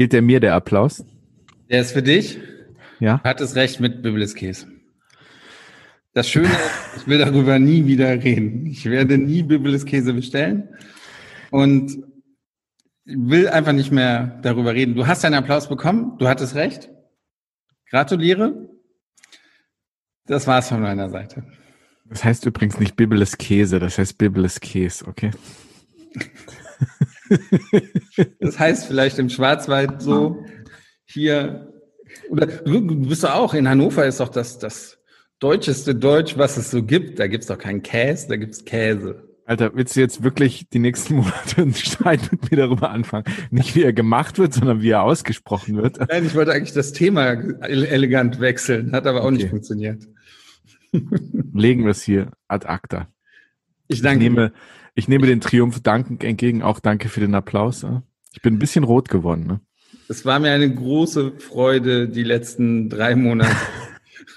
Gilt der mir der Applaus? Der ist für dich. Ja. Hat es recht mit Bibliskäse. Das Schöne ist, ich will darüber nie wieder reden. Ich werde nie Bibliskäse bestellen und will einfach nicht mehr darüber reden. Du hast deinen Applaus bekommen. Du hattest recht. Gratuliere. Das war's von meiner Seite. Das heißt übrigens nicht Bibeles Käse, das heißt Bibeles Käse, okay? Das heißt vielleicht im Schwarzwald so hier oder du, bist doch auch in Hannover ist doch das das deutscheste Deutsch, was es so gibt. Da gibt's doch keinen Käse, da gibt's Käse. Alter, willst du jetzt wirklich die nächsten Monate einen Streit mit mir darüber anfangen? Nicht wie er gemacht wird, sondern wie er ausgesprochen wird. Nein, ich wollte eigentlich das Thema elegant wechseln, hat aber auch okay. nicht funktioniert. Legen wir es hier ad acta. Ich danke. Ich nehme, ich nehme den Triumph dankend entgegen. Auch danke für den Applaus. Ich bin ein bisschen rot geworden. Ne? Es war mir eine große Freude, die letzten drei Monate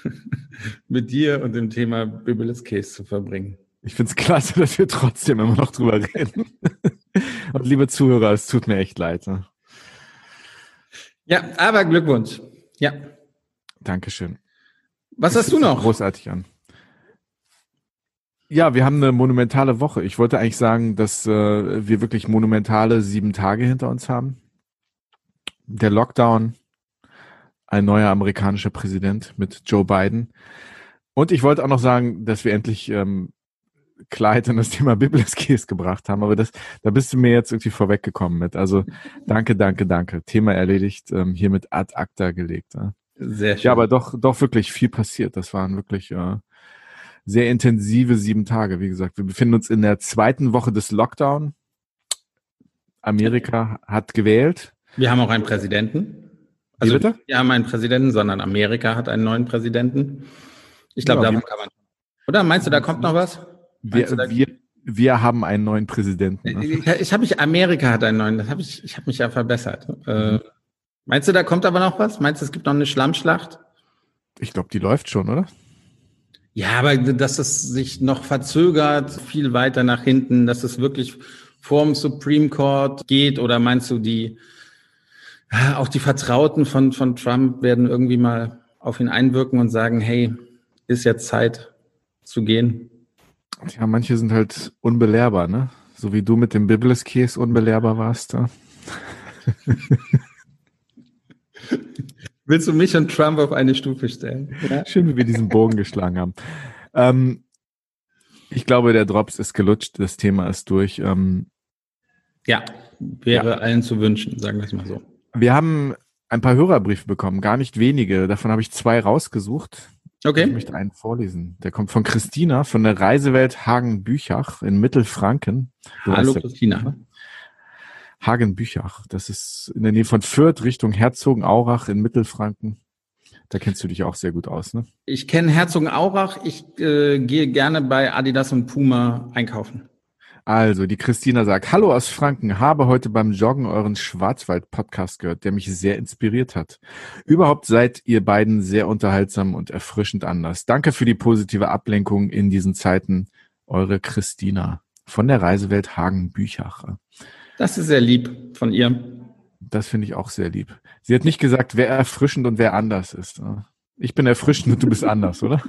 mit dir und dem Thema Bibeles Case zu verbringen. Ich finde es klasse, dass wir trotzdem immer noch drüber reden. Und liebe Zuhörer, es tut mir echt leid. Ne? Ja, aber Glückwunsch. Ja. Dankeschön. Was das hast du noch? Großartig an. Ja, wir haben eine monumentale Woche. Ich wollte eigentlich sagen, dass äh, wir wirklich monumentale sieben Tage hinter uns haben. Der Lockdown, ein neuer amerikanischer Präsident mit Joe Biden. Und ich wollte auch noch sagen, dass wir endlich ähm, Klarheit in das Thema Bibliskes gebracht haben, aber das, da bist du mir jetzt irgendwie vorweggekommen mit. Also danke, danke, danke. Thema erledigt, ähm, hiermit ad acta gelegt. Ja. Sehr schön. Ja, aber doch, doch wirklich viel passiert. Das waren wirklich äh, sehr intensive sieben Tage. Wie gesagt, wir befinden uns in der zweiten Woche des Lockdown. Amerika hat gewählt. Wir haben auch einen Präsidenten. Also bitte? wir haben einen Präsidenten, sondern Amerika hat einen neuen Präsidenten. Ich glaube, ja, davon kann man. Oder meinst du, da kommt noch was? Wir, wir, wir haben einen neuen Präsidenten. Ne? Ich, ich habe mich, Amerika hat einen neuen, das hab ich, ich habe mich ja verbessert. Äh, meinst du, da kommt aber noch was? Meinst du, es gibt noch eine Schlammschlacht? Ich glaube, die läuft schon, oder? Ja, aber dass es sich noch verzögert, viel weiter nach hinten, dass es wirklich vorm Supreme Court geht, oder meinst du, die auch die Vertrauten von, von Trump werden irgendwie mal auf ihn einwirken und sagen, hey, ist jetzt Zeit zu gehen? Ja, manche sind halt unbelehrbar, ne? So wie du mit dem Biblis-Case unbelehrbar warst. Ja? Willst du mich und Trump auf eine Stufe stellen? Ja? Schön, wie wir diesen Bogen geschlagen haben. Ähm, ich glaube, der Drops ist gelutscht, das Thema ist durch. Ähm, ja, wäre ja. allen zu wünschen, sagen wir es mal so. Wir haben ein paar Hörerbriefe bekommen, gar nicht wenige. Davon habe ich zwei rausgesucht. Okay. Ich möchte einen vorlesen. Der kommt von Christina von der Reisewelt Hagen-Büchach in Mittelfranken. Du Hallo Christina. Hagen-Büchach. Das ist in der Nähe von Fürth Richtung Herzogenaurach in Mittelfranken. Da kennst du dich auch sehr gut aus, ne? Ich kenne Herzogenaurach. Ich äh, gehe gerne bei Adidas und Puma einkaufen. Also, die Christina sagt, hallo aus Franken, habe heute beim Joggen euren Schwarzwald-Podcast gehört, der mich sehr inspiriert hat. Überhaupt seid ihr beiden sehr unterhaltsam und erfrischend anders. Danke für die positive Ablenkung in diesen Zeiten. Eure Christina von der Reisewelt Hagen-Büchach. Das ist sehr lieb von ihr. Das finde ich auch sehr lieb. Sie hat nicht gesagt, wer erfrischend und wer anders ist. Ich bin erfrischend und du bist anders, oder?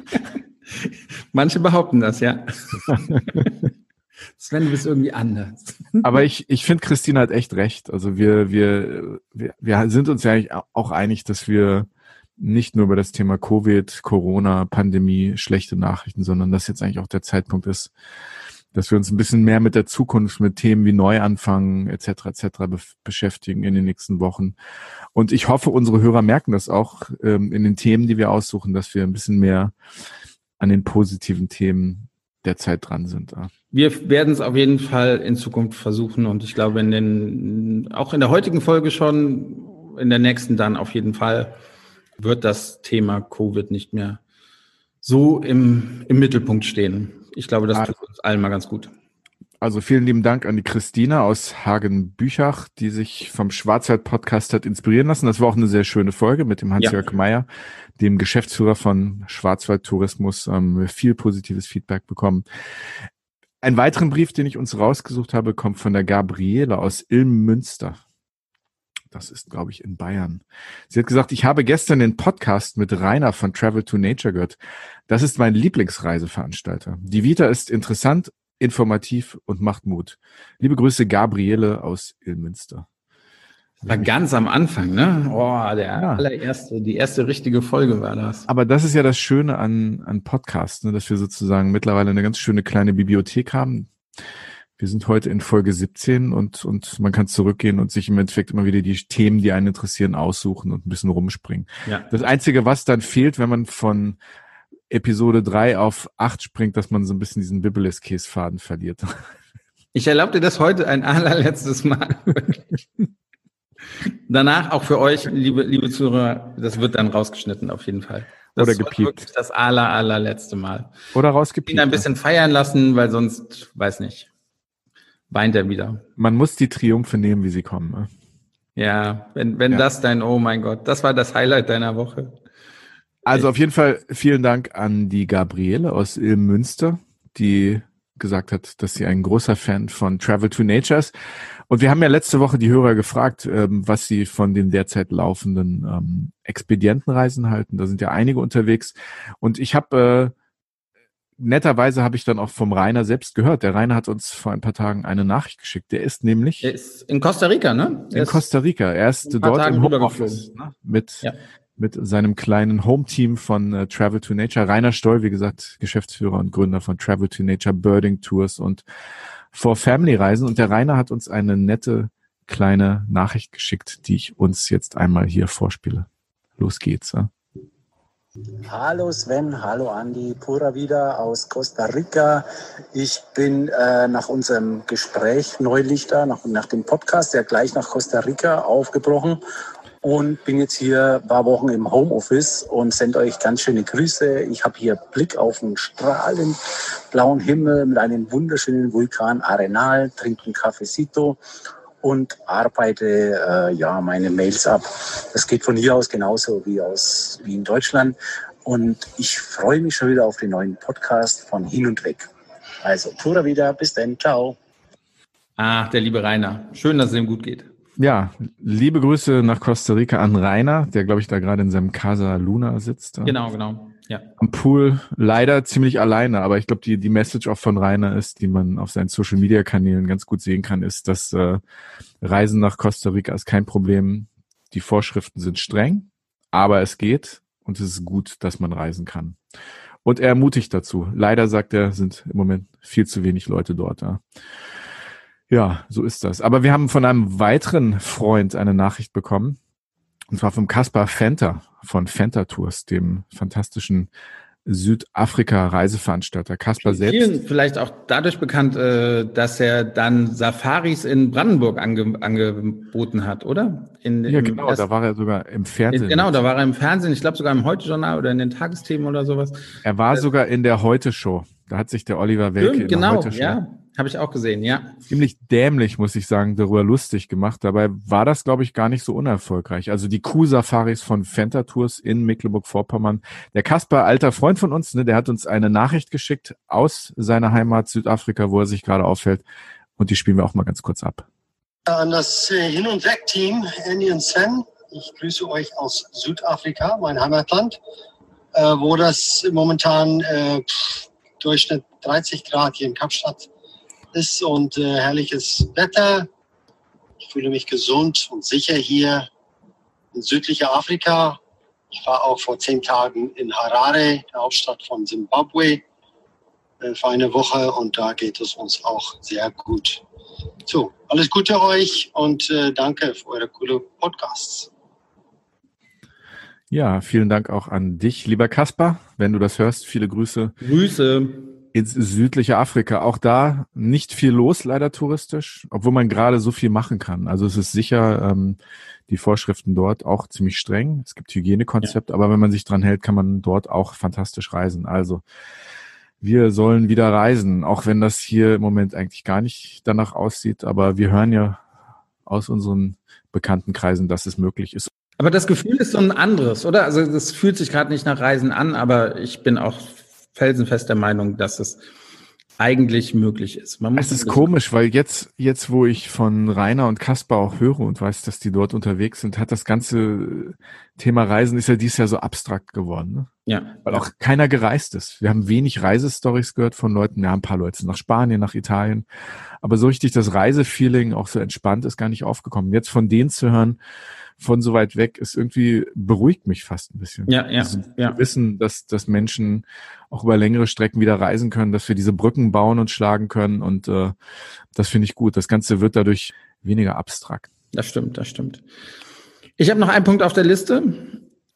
Manche behaupten das, ja. Sven, du bist irgendwie anders. Aber ich, ich finde, Christine hat echt recht. Also wir, wir, wir, wir sind uns ja eigentlich auch einig, dass wir nicht nur über das Thema Covid, Corona, Pandemie, schlechte Nachrichten, sondern dass jetzt eigentlich auch der Zeitpunkt ist, dass wir uns ein bisschen mehr mit der Zukunft, mit Themen wie Neuanfangen etc. etc. Be beschäftigen in den nächsten Wochen. Und ich hoffe, unsere Hörer merken das auch ähm, in den Themen, die wir aussuchen, dass wir ein bisschen mehr an den positiven Themen derzeit dran sind. Wir werden es auf jeden Fall in Zukunft versuchen und ich glaube, in den, auch in der heutigen Folge schon, in der nächsten dann auf jeden Fall wird das Thema Covid nicht mehr so im, im Mittelpunkt stehen. Ich glaube, das also, tut uns allen mal ganz gut. Also vielen lieben Dank an die Christina aus Hagen-Büchach, die sich vom Schwarzwald-Podcast hat inspirieren lassen. Das war auch eine sehr schöne Folge mit dem Hans-Jörg ja. Meyer, dem Geschäftsführer von Schwarzwald Tourismus. Ähm, viel positives Feedback bekommen. Einen weiteren Brief, den ich uns rausgesucht habe, kommt von der Gabriele aus Ilmünster. Das ist, glaube ich, in Bayern. Sie hat gesagt, ich habe gestern den Podcast mit Rainer von Travel to Nature gehört. Das ist mein Lieblingsreiseveranstalter. Die Vita ist interessant, informativ und macht Mut. Liebe Grüße, Gabriele aus Ilmünster. War ganz am Anfang, ne? Oh, der ja. allererste, die erste richtige Folge war das. Aber das ist ja das Schöne an, an Podcasts, ne, dass wir sozusagen mittlerweile eine ganz schöne kleine Bibliothek haben. Wir sind heute in Folge 17 und, und man kann zurückgehen und sich im Endeffekt immer wieder die Themen, die einen interessieren, aussuchen und ein bisschen rumspringen. Ja. Das Einzige, was dann fehlt, wenn man von Episode 3 auf 8 springt, dass man so ein bisschen diesen Biblis-Käsefaden verliert. Ich erlaube dir das heute ein allerletztes Mal. Danach auch für euch, liebe, liebe Zuhörer, das wird dann rausgeschnitten auf jeden Fall. Das Oder gepiept. Das aller, allerletzte Mal. Oder rausgepiept. Ihn ein bisschen feiern lassen, weil sonst, weiß nicht, weint er wieder. Man muss die Triumphe nehmen, wie sie kommen. Ne? Ja, wenn, wenn ja. das dein, oh mein Gott, das war das Highlight deiner Woche. Also auf jeden Fall vielen Dank an die Gabriele aus Münster, die gesagt hat, dass sie ein großer Fan von Travel to Nature ist. Und wir haben ja letzte Woche die Hörer gefragt, ähm, was sie von den derzeit laufenden ähm, Expedientenreisen halten. Da sind ja einige unterwegs. Und ich habe äh, netterweise habe ich dann auch vom Rainer selbst gehört. Der Rainer hat uns vor ein paar Tagen eine Nachricht geschickt. Der ist nämlich er ist in Costa Rica, ne? Er in Costa Rica. Er ist dort Tagen im Homeoffice ne? mit ja. mit seinem kleinen Home-Team von äh, Travel to Nature. Rainer Stoll, wie gesagt, Geschäftsführer und Gründer von Travel to Nature Birding Tours und for Family Reisen. Und der Rainer hat uns eine nette kleine Nachricht geschickt, die ich uns jetzt einmal hier vorspiele. Los geht's. Ja? Hallo Sven, hallo Andi, Pura wieder aus Costa Rica. Ich bin äh, nach unserem Gespräch neulich da, nach, nach dem Podcast, ja gleich nach Costa Rica aufgebrochen und bin jetzt hier ein paar Wochen im Homeoffice und sende euch ganz schöne Grüße. Ich habe hier Blick auf einen strahlend blauen Himmel mit einem wunderschönen Vulkan Arenal, trinke einen Cafecito und arbeite äh, ja meine Mails ab. Das geht von hier aus genauso wie aus wie in Deutschland und ich freue mich schon wieder auf den neuen Podcast von Hin und Weg. Also Tura wieder, bis dann, ciao. Ah, der liebe Rainer. Schön, dass es ihm gut geht. Ja, liebe Grüße nach Costa Rica an Rainer, der glaube ich da gerade in seinem Casa Luna sitzt. Genau, genau. Ja. Am Pool leider ziemlich alleine, aber ich glaube, die, die Message auch von Rainer ist, die man auf seinen Social Media Kanälen ganz gut sehen kann, ist, dass äh, Reisen nach Costa Rica ist kein Problem. Die Vorschriften sind streng, aber es geht und es ist gut, dass man reisen kann. Und er ermutigt dazu. Leider sagt er, sind im Moment viel zu wenig Leute dort. Ja. Ja, so ist das. Aber wir haben von einem weiteren Freund eine Nachricht bekommen. Und zwar vom Kaspar Fenter von Fenter Tours, dem fantastischen Südafrika-Reiseveranstalter. Kaspar selbst. Vielen vielleicht auch dadurch bekannt, äh, dass er dann Safaris in Brandenburg ange angeboten hat, oder? In, ja, genau, da war er sogar im Fernsehen. Genau, da war er im Fernsehen, ich glaube sogar im Heute-Journal oder in den Tagesthemen oder sowas. Er war sogar in der Heute-Show. Da hat sich der Oliver Welke Stimmt, genau, ja. Habe ich auch gesehen, ja. Ziemlich dämlich, muss ich sagen, darüber lustig gemacht. Dabei war das, glaube ich, gar nicht so unerfolgreich. Also die Kuh-Safaris von Fenta Tours in Mecklenburg-Vorpommern. Der Kasper, alter Freund von uns, ne, der hat uns eine Nachricht geschickt aus seiner Heimat Südafrika, wo er sich gerade aufhält. Und die spielen wir auch mal ganz kurz ab. An das äh, Hin- und Weg-Team, Andy und Sven. Ich grüße euch aus Südafrika, mein Heimatland, äh, wo das momentan äh, Durchschnitt 30 Grad hier in Kapstadt ist und äh, herrliches Wetter. Ich fühle mich gesund und sicher hier in südlicher Afrika. Ich war auch vor zehn Tagen in Harare, der Hauptstadt von Zimbabwe, äh, für eine Woche und da geht es uns auch sehr gut. So, alles Gute euch und äh, danke für eure coole Podcasts. Ja, vielen Dank auch an dich, lieber Kaspar. Wenn du das hörst, viele Grüße. Grüße ins südliche Afrika. Auch da nicht viel los, leider touristisch, obwohl man gerade so viel machen kann. Also es ist sicher ähm, die Vorschriften dort auch ziemlich streng. Es gibt Hygienekonzept, ja. aber wenn man sich dran hält, kann man dort auch fantastisch reisen. Also wir sollen wieder reisen, auch wenn das hier im Moment eigentlich gar nicht danach aussieht. Aber wir hören ja aus unseren bekannten Kreisen, dass es möglich ist. Aber das Gefühl ist so ein anderes, oder? Also das fühlt sich gerade nicht nach Reisen an, aber ich bin auch felsenfest der Meinung, dass es eigentlich möglich ist. Man muss es ist komisch, weil jetzt, jetzt, wo ich von Rainer und Kaspar auch höre und weiß, dass die dort unterwegs sind, hat das ganze Thema Reisen ist ja dieses Jahr so abstrakt geworden. Ne? Ja. Weil auch keiner gereist ist. Wir haben wenig Reisestories gehört von Leuten, ja, ein paar Leute nach Spanien, nach Italien. Aber so richtig das Reisefeeling auch so entspannt ist gar nicht aufgekommen. Jetzt von denen zu hören, von so weit weg ist irgendwie beruhigt mich fast ein bisschen. Ja, ja, also, ja. wissen, dass, dass Menschen auch über längere Strecken wieder reisen können, dass wir diese Brücken bauen und schlagen können und äh, das finde ich gut. Das Ganze wird dadurch weniger abstrakt. Das stimmt, das stimmt. Ich habe noch einen Punkt auf der Liste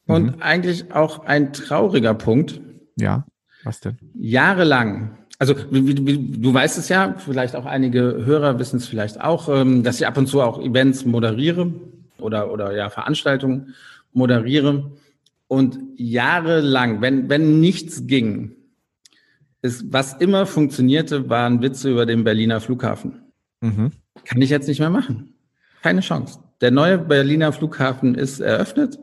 und mhm. eigentlich auch ein trauriger Punkt. Ja, was denn? Jahrelang also wie, wie, du weißt es ja, vielleicht auch einige Hörer wissen es vielleicht auch, ähm, dass ich ab und zu auch Events moderiere oder, oder ja, Veranstaltungen moderiere. Und jahrelang, wenn, wenn nichts ging, ist, was immer funktionierte, waren Witze über den Berliner Flughafen. Mhm. Kann ich jetzt nicht mehr machen. Keine Chance. Der neue Berliner Flughafen ist eröffnet.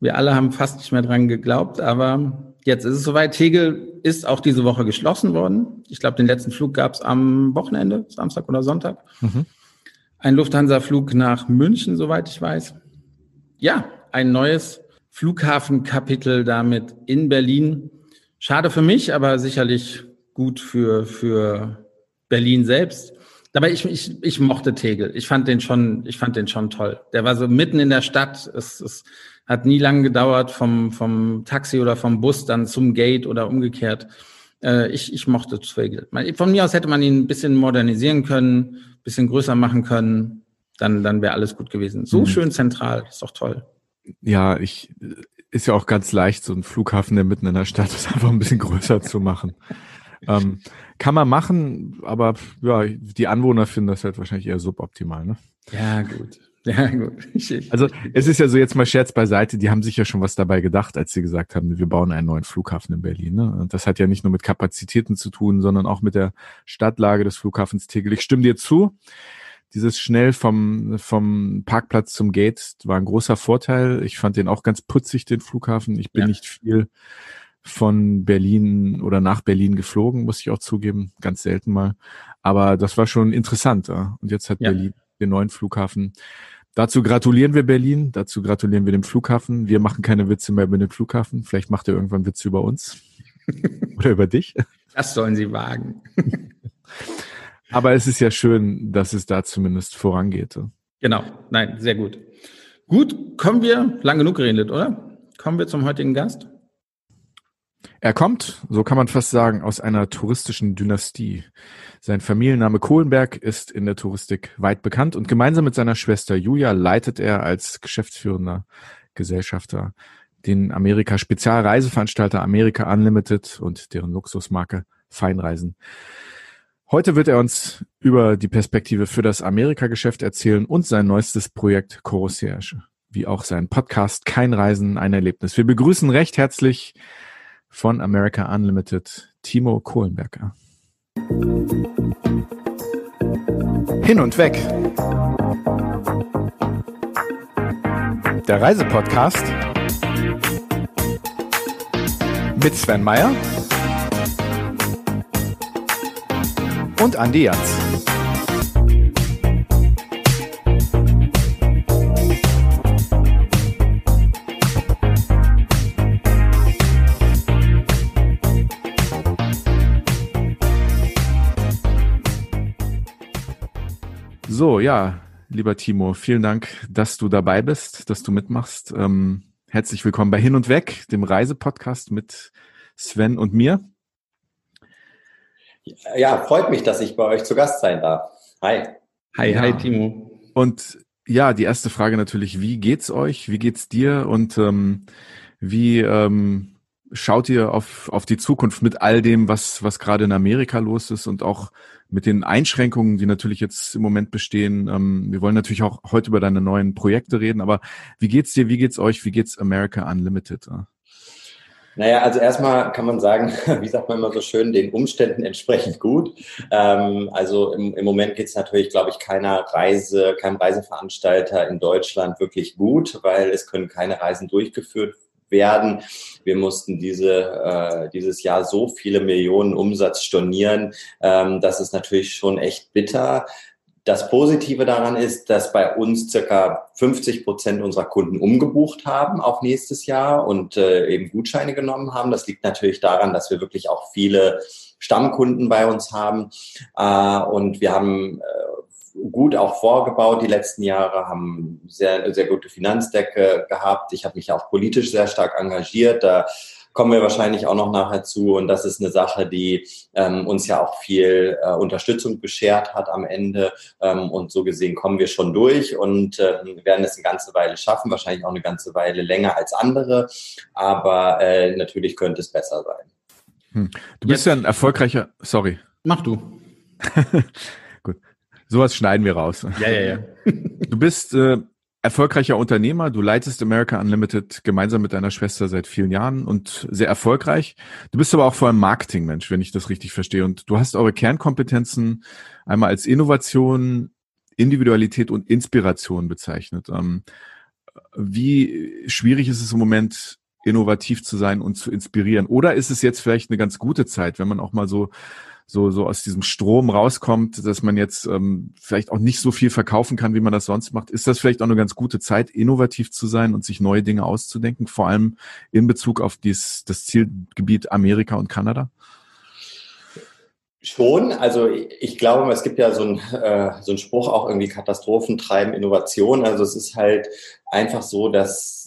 Wir alle haben fast nicht mehr dran geglaubt, aber jetzt ist es soweit. Tegel ist auch diese Woche geschlossen worden. Ich glaube, den letzten Flug gab es am Wochenende, Samstag oder Sonntag. Mhm. Ein Lufthansa-Flug nach München, soweit ich weiß. Ja, ein neues Flughafenkapitel damit in Berlin. Schade für mich, aber sicherlich gut für, für Berlin selbst. Aber ich, ich, ich mochte Tegel. Ich fand den schon, ich fand den schon toll. Der war so mitten in der Stadt. Es, es hat nie lang gedauert vom, vom Taxi oder vom Bus dann zum Gate oder umgekehrt. Äh, ich, ich mochte Tegel. Von mir aus hätte man ihn ein bisschen modernisieren können bisschen größer machen können, dann, dann wäre alles gut gewesen. So mhm. schön zentral, ist doch toll. Ja, ich ist ja auch ganz leicht, so ein Flughafen, der mitten in der Stadt ist, einfach ein bisschen größer zu machen. ähm, kann man machen, aber ja, die Anwohner finden das halt wahrscheinlich eher suboptimal, ne? Ja, gut. Ja, gut. Also es ist ja so jetzt mal Scherz beiseite, die haben sich ja schon was dabei gedacht, als sie gesagt haben, wir bauen einen neuen Flughafen in Berlin. Ne? Und das hat ja nicht nur mit Kapazitäten zu tun, sondern auch mit der Stadtlage des Flughafens Tegel. Ich stimme dir zu. Dieses schnell vom, vom Parkplatz zum Gate war ein großer Vorteil. Ich fand den auch ganz putzig, den Flughafen. Ich bin ja. nicht viel von Berlin oder nach Berlin geflogen, muss ich auch zugeben, ganz selten mal. Aber das war schon interessant. Ja? Und jetzt hat ja. Berlin den neuen Flughafen. Dazu gratulieren wir Berlin, dazu gratulieren wir dem Flughafen. Wir machen keine Witze mehr über den Flughafen. Vielleicht macht er irgendwann Witze über uns oder über dich. Das sollen sie wagen. Aber es ist ja schön, dass es da zumindest vorangeht. Genau, nein, sehr gut. Gut, kommen wir, lang genug geredet, oder? Kommen wir zum heutigen Gast? Er kommt, so kann man fast sagen, aus einer touristischen Dynastie. Sein Familienname Kohlenberg ist in der Touristik weit bekannt und gemeinsam mit seiner Schwester Julia leitet er als geschäftsführender Gesellschafter den Amerika Spezialreiseveranstalter America Unlimited und deren Luxusmarke Feinreisen. Heute wird er uns über die Perspektive für das Amerika-Geschäft erzählen und sein neuestes Projekt Concierge, wie auch sein Podcast Kein Reisen, ein Erlebnis. Wir begrüßen recht herzlich von America Unlimited Timo Kohlenberger. Hin und weg. Der Reisepodcast mit Sven Meyer und Andi Jans. So, ja, lieber Timo, vielen Dank, dass du dabei bist, dass du mitmachst. Ähm, herzlich willkommen bei Hin und Weg, dem Reisepodcast mit Sven und mir. Ja, freut mich, dass ich bei euch zu Gast sein darf. Hi. Hi, ja. hi, Timo. Und ja, die erste Frage natürlich, wie geht's euch? Wie geht's dir? Und ähm, wie ähm, schaut ihr auf, auf die Zukunft mit all dem, was, was gerade in Amerika los ist und auch mit den Einschränkungen, die natürlich jetzt im Moment bestehen. Ähm, wir wollen natürlich auch heute über deine neuen Projekte reden, aber wie geht's dir, wie geht's euch, wie geht's America Unlimited? Naja, also erstmal kann man sagen, wie sagt man immer so schön, den Umständen entsprechend gut. Ähm, also im, im Moment geht's natürlich, glaube ich, keiner Reise, keinem Reiseveranstalter in Deutschland wirklich gut, weil es können keine Reisen durchgeführt werden. Wir mussten diese, äh, dieses Jahr so viele Millionen Umsatz stornieren. Ähm, das ist natürlich schon echt bitter. Das Positive daran ist, dass bei uns circa 50 Prozent unserer Kunden umgebucht haben auf nächstes Jahr und äh, eben Gutscheine genommen haben. Das liegt natürlich daran, dass wir wirklich auch viele Stammkunden bei uns haben. Äh, und wir haben äh, gut auch vorgebaut die letzten Jahre, haben sehr, sehr gute Finanzdecke gehabt. Ich habe mich auch politisch sehr stark engagiert. Da kommen wir wahrscheinlich auch noch nachher zu. Und das ist eine Sache, die ähm, uns ja auch viel äh, Unterstützung beschert hat am Ende. Ähm, und so gesehen kommen wir schon durch und äh, werden es eine ganze Weile schaffen, wahrscheinlich auch eine ganze Weile länger als andere. Aber äh, natürlich könnte es besser sein. Hm. Du bist Jetzt, ja ein erfolgreicher, sorry. Mach du. Sowas schneiden wir raus. Ja, ja, ja. du bist äh, erfolgreicher Unternehmer. Du leitest America Unlimited gemeinsam mit deiner Schwester seit vielen Jahren und sehr erfolgreich. Du bist aber auch vor allem Marketingmensch, wenn ich das richtig verstehe. Und du hast eure Kernkompetenzen einmal als Innovation, Individualität und Inspiration bezeichnet. Ähm, wie schwierig ist es im Moment, innovativ zu sein und zu inspirieren? Oder ist es jetzt vielleicht eine ganz gute Zeit, wenn man auch mal so so, so aus diesem Strom rauskommt, dass man jetzt ähm, vielleicht auch nicht so viel verkaufen kann, wie man das sonst macht. Ist das vielleicht auch eine ganz gute Zeit, innovativ zu sein und sich neue Dinge auszudenken, vor allem in Bezug auf dies, das Zielgebiet Amerika und Kanada? Schon, also ich glaube, es gibt ja so ein äh, so ein Spruch auch irgendwie Katastrophen treiben Innovation. Also es ist halt einfach so, dass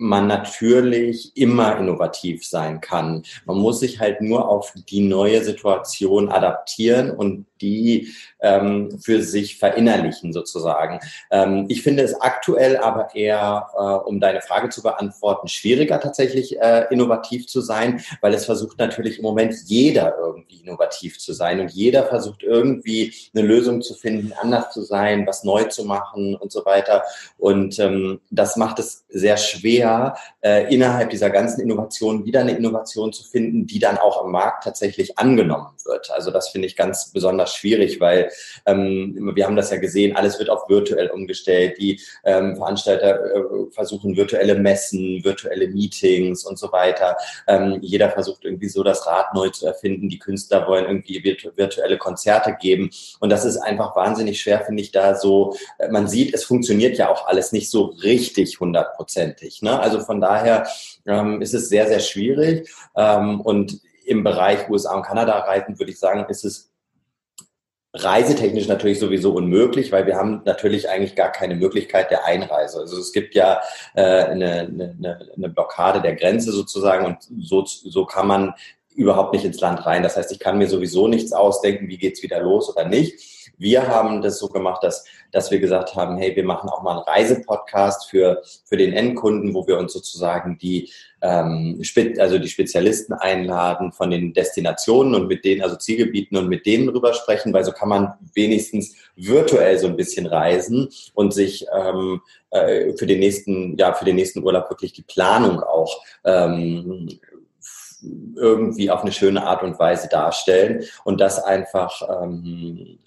man natürlich immer innovativ sein kann. Man muss sich halt nur auf die neue Situation adaptieren und die ähm, für sich verinnerlichen sozusagen. Ähm, ich finde es aktuell aber eher, äh, um deine Frage zu beantworten, schwieriger tatsächlich äh, innovativ zu sein, weil es versucht natürlich im Moment jeder irgendwie innovativ zu sein und jeder versucht irgendwie eine Lösung zu finden, anders zu sein, was neu zu machen und so weiter. Und ähm, das macht es sehr schwer, äh, innerhalb dieser ganzen Innovation wieder eine Innovation zu finden, die dann auch am Markt tatsächlich angenommen wird. Also das finde ich ganz besonders schwierig, weil ähm, wir haben das ja gesehen, alles wird auf virtuell umgestellt. Die ähm, Veranstalter äh, versuchen virtuelle Messen, virtuelle Meetings und so weiter. Ähm, jeder versucht irgendwie so das Rad neu zu erfinden. Die Künstler wollen irgendwie virtu virtuelle Konzerte geben. Und das ist einfach wahnsinnig schwer, finde ich, da so, äh, man sieht, es funktioniert ja auch alles nicht so richtig hundertprozentig. Ne? Also von daher ähm, ist es sehr, sehr schwierig. Ähm, und im Bereich USA und Kanada reiten, würde ich sagen, ist es reisetechnisch natürlich sowieso unmöglich, weil wir haben natürlich eigentlich gar keine Möglichkeit der Einreise. Also es gibt ja äh, eine, eine, eine Blockade der Grenze sozusagen und so, so kann man überhaupt nicht ins Land rein. Das heißt, ich kann mir sowieso nichts ausdenken, wie geht's wieder los oder nicht. Wir haben das so gemacht, dass, dass wir gesagt haben, hey, wir machen auch mal einen Reisepodcast für, für den Endkunden, wo wir uns sozusagen die, ähm, also die Spezialisten einladen von den Destinationen und mit denen, also Zielgebieten und mit denen drüber sprechen, weil so kann man wenigstens virtuell so ein bisschen reisen und sich ähm, äh, für den nächsten, ja, für den nächsten Urlaub wirklich die Planung auch ähm, irgendwie auf eine schöne Art und Weise darstellen und das einfach ähm,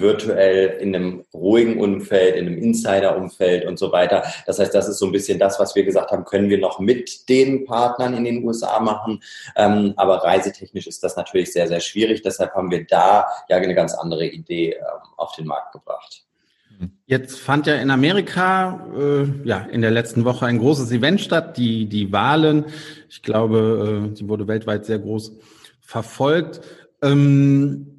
virtuell in einem ruhigen Umfeld, in einem Insider-Umfeld und so weiter. Das heißt, das ist so ein bisschen das, was wir gesagt haben, können wir noch mit den Partnern in den USA machen. Ähm, aber reisetechnisch ist das natürlich sehr, sehr schwierig. Deshalb haben wir da ja eine ganz andere Idee ähm, auf den Markt gebracht. Jetzt fand ja in Amerika äh, ja in der letzten Woche ein großes Event statt, die die Wahlen. Ich glaube, äh, sie wurde weltweit sehr groß verfolgt. Ähm,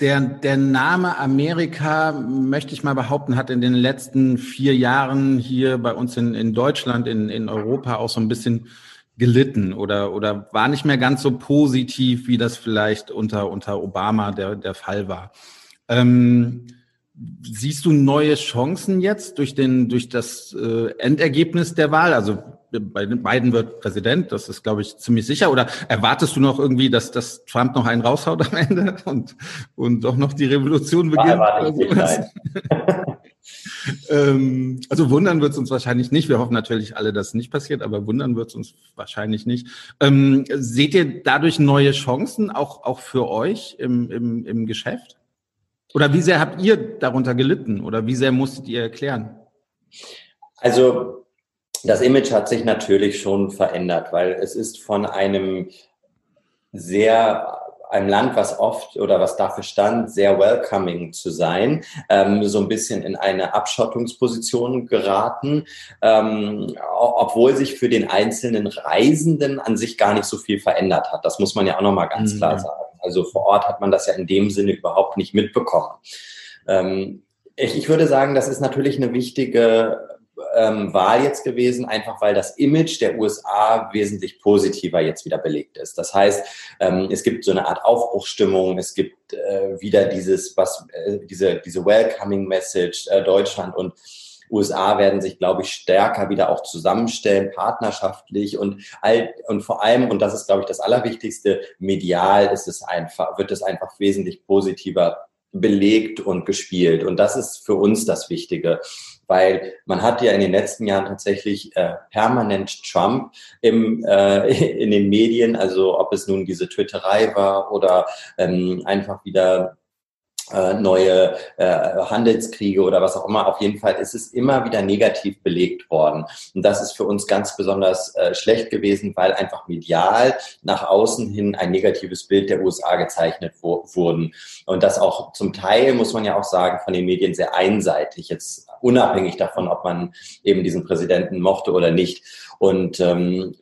der, der Name Amerika, möchte ich mal behaupten, hat in den letzten vier Jahren hier bei uns in, in Deutschland, in, in Europa auch so ein bisschen gelitten oder, oder war nicht mehr ganz so positiv, wie das vielleicht unter, unter Obama der, der Fall war. Ähm, siehst du neue Chancen jetzt durch, den, durch das äh, Endergebnis der Wahl? Also bei Biden wird Präsident, das ist, glaube ich, ziemlich sicher. Oder erwartest du noch irgendwie, dass, dass Trump noch einen raushaut am Ende und, und doch noch die Revolution beginnt? ähm, also wundern wird es uns wahrscheinlich nicht. Wir hoffen natürlich alle, dass es nicht passiert, aber wundern wird es uns wahrscheinlich nicht. Ähm, seht ihr dadurch neue Chancen auch, auch für euch im, im, im Geschäft? Oder wie sehr habt ihr darunter gelitten? Oder wie sehr musstet ihr erklären? Also das Image hat sich natürlich schon verändert, weil es ist von einem sehr einem Land, was oft oder was dafür stand, sehr welcoming zu sein, ähm, so ein bisschen in eine Abschottungsposition geraten, ähm, obwohl sich für den einzelnen Reisenden an sich gar nicht so viel verändert hat. Das muss man ja auch nochmal ganz mhm. klar sagen. Also vor Ort hat man das ja in dem Sinne überhaupt nicht mitbekommen. Ähm, ich, ich würde sagen, das ist natürlich eine wichtige ähm, Wahl jetzt gewesen, einfach weil das Image der USA wesentlich positiver jetzt wieder belegt ist. Das heißt, ähm, es gibt so eine Art Aufbruchstimmung, es gibt äh, wieder dieses, was, äh, diese, diese Welcoming Message, äh, Deutschland und USA werden sich, glaube ich, stärker wieder auch zusammenstellen, partnerschaftlich und all, und vor allem, und das ist, glaube ich, das Allerwichtigste, medial ist es einfach, wird es einfach wesentlich positiver belegt und gespielt. Und das ist für uns das Wichtige weil man hat ja in den letzten Jahren tatsächlich äh, permanent Trump im, äh, in den Medien, also ob es nun diese Twitterei war oder ähm, einfach wieder neue äh, Handelskriege oder was auch immer. Auf jeden Fall ist es immer wieder negativ belegt worden. Und das ist für uns ganz besonders äh, schlecht gewesen, weil einfach medial nach außen hin ein negatives Bild der USA gezeichnet wo wurden. Und das auch zum Teil, muss man ja auch sagen, von den Medien sehr einseitig, jetzt unabhängig davon, ob man eben diesen Präsidenten mochte oder nicht. Und ähm,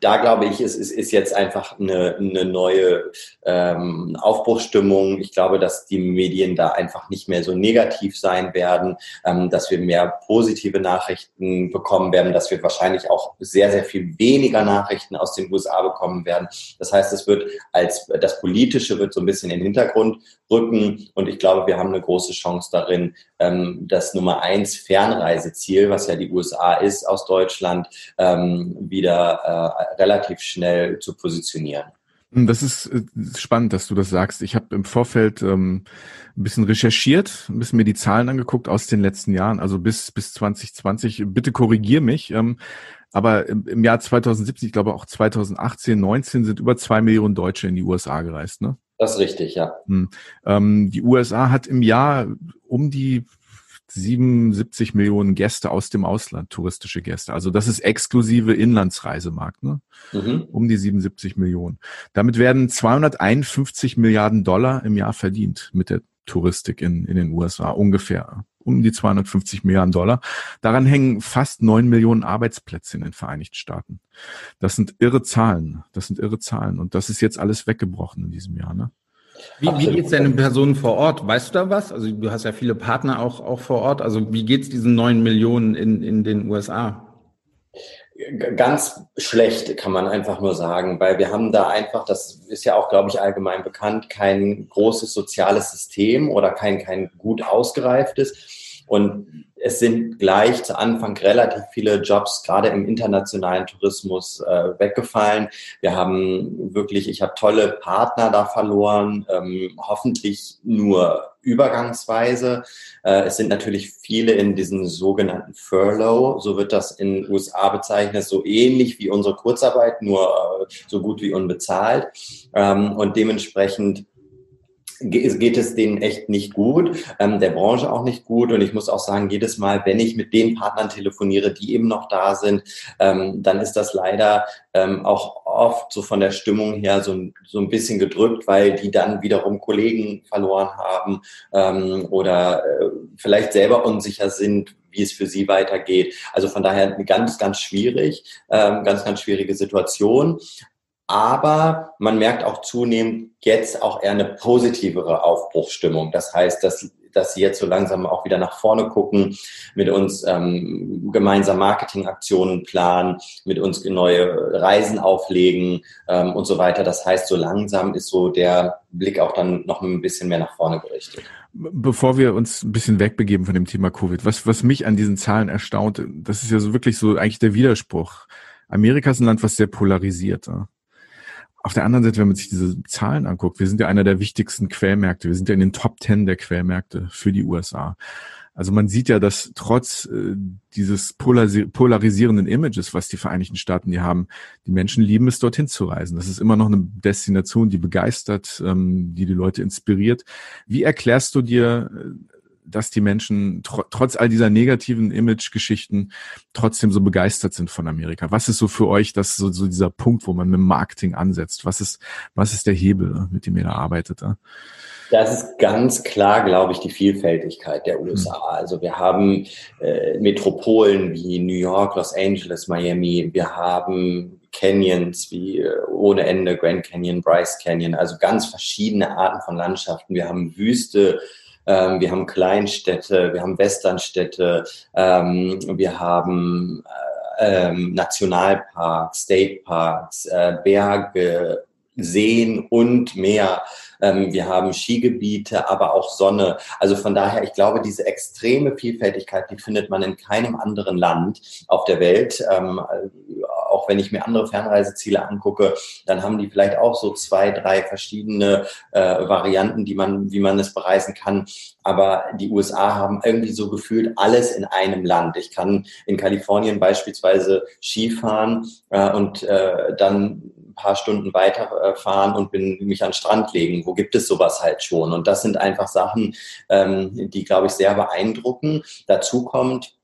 da glaube ich, ist, ist, ist jetzt einfach eine, eine neue ähm, Aufbruchsstimmung. Ich glaube, dass die Medien da einfach nicht mehr so negativ sein werden, ähm, dass wir mehr positive Nachrichten bekommen werden, dass wir wahrscheinlich auch sehr, sehr viel weniger Nachrichten aus den USA bekommen werden. Das heißt, es wird als das Politische wird so ein bisschen in den Hintergrund rücken und ich glaube, wir haben eine große Chance darin, ähm, das Nummer eins Fernreiseziel, was ja die USA ist aus Deutschland, ähm, wieder äh, relativ schnell zu positionieren. Das ist äh, spannend, dass du das sagst. Ich habe im Vorfeld ähm, ein bisschen recherchiert, ein bisschen mir die Zahlen angeguckt aus den letzten Jahren, also bis bis 2020. Bitte korrigier mich. Ähm, aber im, im Jahr 2017, ich glaube auch 2018, 19 sind über zwei Millionen Deutsche in die USA gereist, ne? Das ist richtig, ja. Hm. Ähm, die USA hat im Jahr um die 77 Millionen Gäste aus dem Ausland, touristische Gäste. Also das ist exklusive Inlandsreisemarkt, ne? Mhm. Um die 77 Millionen. Damit werden 251 Milliarden Dollar im Jahr verdient mit der Touristik in, in den USA, ungefähr um die 250 Milliarden Dollar. Daran hängen fast neun Millionen Arbeitsplätze in den Vereinigten Staaten. Das sind irre Zahlen. Das sind irre Zahlen. Und das ist jetzt alles weggebrochen in diesem Jahr, ne? Wie, wie geht es deinen Personen vor Ort? Weißt du da was? Also du hast ja viele Partner auch, auch vor Ort. Also wie geht es diesen neun Millionen in, in den USA? Ganz schlecht kann man einfach nur sagen, weil wir haben da einfach, das ist ja auch, glaube ich, allgemein bekannt, kein großes soziales System oder kein, kein gut ausgereiftes. Und es sind gleich zu Anfang relativ viele Jobs, gerade im internationalen Tourismus, äh, weggefallen. Wir haben wirklich, ich habe tolle Partner da verloren, ähm, hoffentlich nur übergangsweise. Äh, es sind natürlich viele in diesen sogenannten Furlough, so wird das in USA bezeichnet, so ähnlich wie unsere Kurzarbeit, nur äh, so gut wie unbezahlt. Ähm, und dementsprechend geht es denen echt nicht gut, ähm, der Branche auch nicht gut. Und ich muss auch sagen, jedes Mal, wenn ich mit den Partnern telefoniere, die eben noch da sind, ähm, dann ist das leider ähm, auch oft so von der Stimmung her so, so ein bisschen gedrückt, weil die dann wiederum Kollegen verloren haben ähm, oder äh, vielleicht selber unsicher sind, wie es für sie weitergeht. Also von daher ganz, ganz schwierig, ähm, ganz, ganz schwierige Situation. Aber man merkt auch zunehmend jetzt auch eher eine positivere Aufbruchsstimmung. Das heißt, dass, dass sie jetzt so langsam auch wieder nach vorne gucken, mit uns ähm, gemeinsam Marketingaktionen planen, mit uns neue Reisen auflegen ähm, und so weiter. Das heißt, so langsam ist so der Blick auch dann noch ein bisschen mehr nach vorne gerichtet. Bevor wir uns ein bisschen wegbegeben von dem Thema Covid, was, was mich an diesen Zahlen erstaunt, das ist ja so wirklich so eigentlich der Widerspruch. Amerika ist ein Land, was sehr polarisiert. Ja? Auf der anderen Seite, wenn man sich diese Zahlen anguckt, wir sind ja einer der wichtigsten Quellmärkte. Wir sind ja in den Top Ten der Quellmärkte für die USA. Also man sieht ja, dass trotz äh, dieses polarisierenden Images, was die Vereinigten Staaten die haben, die Menschen lieben es, dorthin zu reisen. Das ist immer noch eine Destination, die begeistert, ähm, die die Leute inspiriert. Wie erklärst du dir, dass die Menschen tr trotz all dieser negativen Image-Geschichten trotzdem so begeistert sind von Amerika? Was ist so für euch das so, so dieser Punkt, wo man mit Marketing ansetzt? Was ist, was ist der Hebel, mit dem ihr da arbeitet? Das ist ganz klar, glaube ich, die Vielfältigkeit der USA. Hm. Also wir haben äh, Metropolen wie New York, Los Angeles, Miami. Wir haben Canyons wie äh, ohne Ende, Grand Canyon, Bryce Canyon, also ganz verschiedene Arten von Landschaften. Wir haben Wüste, ähm, wir haben Kleinstädte, wir haben Westernstädte, ähm, wir haben äh, ähm, Nationalparks, State Parks, äh, Berge, Seen und Meer. Ähm, wir haben Skigebiete, aber auch Sonne. Also von daher, ich glaube, diese extreme Vielfältigkeit, die findet man in keinem anderen Land auf der Welt. Ähm, auch wenn ich mir andere Fernreiseziele angucke, dann haben die vielleicht auch so zwei, drei verschiedene äh, Varianten, die man, wie man es bereisen kann. Aber die USA haben irgendwie so gefühlt alles in einem Land. Ich kann in Kalifornien beispielsweise Skifahren äh, und äh, dann ein paar Stunden weiterfahren und bin mich an den Strand legen. Wo gibt es sowas halt schon? Und das sind einfach Sachen, ähm, die, glaube ich, sehr beeindrucken. Dazu kommt,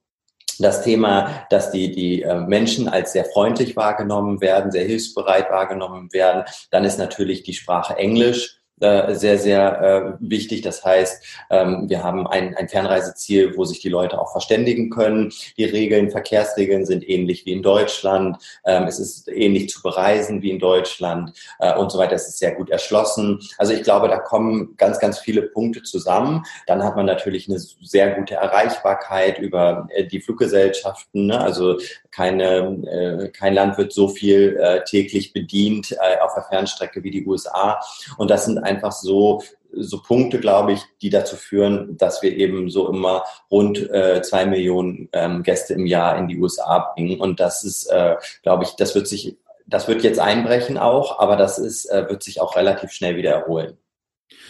das Thema, dass die, die äh, Menschen als sehr freundlich wahrgenommen werden, sehr hilfsbereit wahrgenommen werden. Dann ist natürlich die Sprache Englisch äh, sehr, sehr äh, wichtig. Das heißt, ähm, wir haben ein, ein Fernreiseziel, wo sich die Leute auch verständigen können. Die Regeln, Verkehrsregeln sind ähnlich wie in Deutschland. Ähm, es ist ähnlich zu bereisen wie in Deutschland äh, und so weiter. Es ist sehr gut erschlossen. Also ich glaube, da kommen ganz, ganz viele Punkte zusammen. Dann hat man natürlich eine sehr gute Erreichbarkeit über äh, die Fluggesellschaften. Ne? Also keine, äh, kein Land wird so viel äh, täglich bedient äh, auf der Fernstrecke wie die USA. Und das sind einfach so so Punkte, glaube ich, die dazu führen, dass wir eben so immer rund äh, zwei Millionen ähm, Gäste im Jahr in die USA bringen. Und das ist, äh, glaube ich, das wird sich, das wird jetzt einbrechen auch, aber das ist, äh, wird sich auch relativ schnell wieder erholen.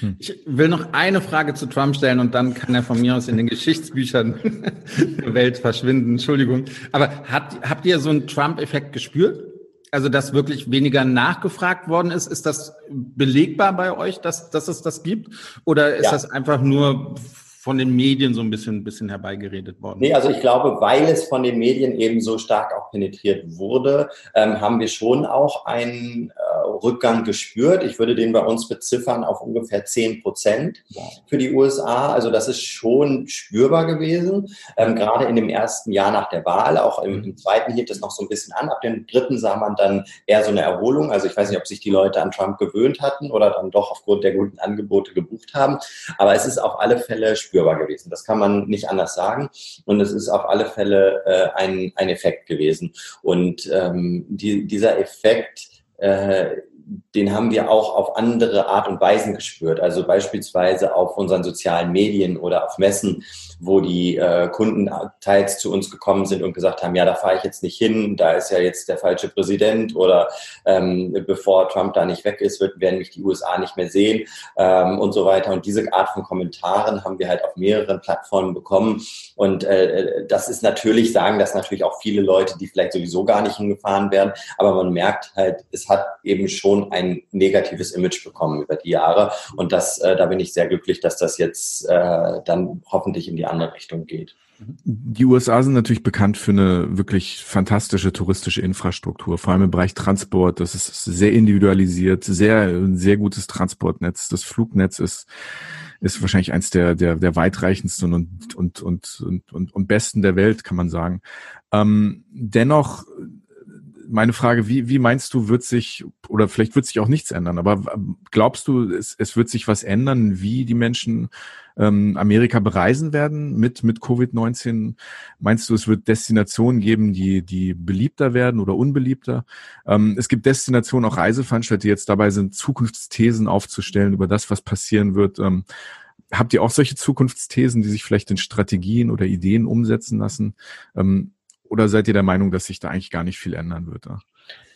Hm. Ich will noch eine Frage zu Trump stellen und dann kann er von mir aus in den Geschichtsbüchern der Welt verschwinden. Entschuldigung. Aber hat, habt ihr so einen Trump-Effekt gespürt? Also, dass wirklich weniger nachgefragt worden ist, ist das belegbar bei euch, dass, dass es das gibt? Oder ist ja. das einfach nur von den Medien so ein bisschen, ein bisschen herbeigeredet worden? Nee, also ich glaube, weil es von den Medien eben so stark auch penetriert wurde, ähm, haben wir schon auch einen äh, Rückgang gespürt. Ich würde den bei uns beziffern auf ungefähr 10 Prozent für die USA. Also das ist schon spürbar gewesen, ähm, gerade in dem ersten Jahr nach der Wahl. Auch im, im zweiten hielt es noch so ein bisschen an. Ab dem dritten sah man dann eher so eine Erholung. Also ich weiß nicht, ob sich die Leute an Trump gewöhnt hatten oder dann doch aufgrund der guten Angebote gebucht haben. Aber es ist auf alle Fälle spürbar gewesen. Das kann man nicht anders sagen. Und es ist auf alle Fälle äh, ein, ein Effekt gewesen. Und ähm, die, dieser Effekt, äh, den haben wir auch auf andere Art und Weisen gespürt. Also beispielsweise auf unseren sozialen Medien oder auf Messen, wo die äh, Kunden teils zu uns gekommen sind und gesagt haben, ja, da fahre ich jetzt nicht hin, da ist ja jetzt der falsche Präsident oder ähm, bevor Trump da nicht weg ist, wird, werden mich die USA nicht mehr sehen ähm, und so weiter. Und diese Art von Kommentaren haben wir halt auf mehreren Plattformen bekommen. Und äh, das ist natürlich, sagen das natürlich auch viele Leute, die vielleicht sowieso gar nicht hingefahren werden, aber man merkt halt, es hat eben schon ein negatives Image bekommen über die Jahre. Und das, äh, da bin ich sehr glücklich, dass das jetzt äh, dann hoffentlich in die andere Richtung geht. Die USA sind natürlich bekannt für eine wirklich fantastische touristische Infrastruktur, vor allem im Bereich Transport. Das ist sehr individualisiert, sehr, sehr gutes Transportnetz. Das Flugnetz ist, ist wahrscheinlich eins der, der, der weitreichendsten und, und, und, und, und, und besten der Welt, kann man sagen. Ähm, dennoch meine Frage, wie, wie meinst du, wird sich, oder vielleicht wird sich auch nichts ändern, aber glaubst du, es, es wird sich was ändern, wie die Menschen ähm, Amerika bereisen werden mit, mit Covid-19? Meinst du, es wird Destinationen geben, die, die beliebter werden oder unbeliebter? Ähm, es gibt Destinationen, auch Reiseveranstalter, die jetzt dabei sind, Zukunftsthesen aufzustellen über das, was passieren wird. Ähm, habt ihr auch solche Zukunftsthesen, die sich vielleicht in Strategien oder Ideen umsetzen lassen? Ähm, oder seid ihr der Meinung, dass sich da eigentlich gar nicht viel ändern wird?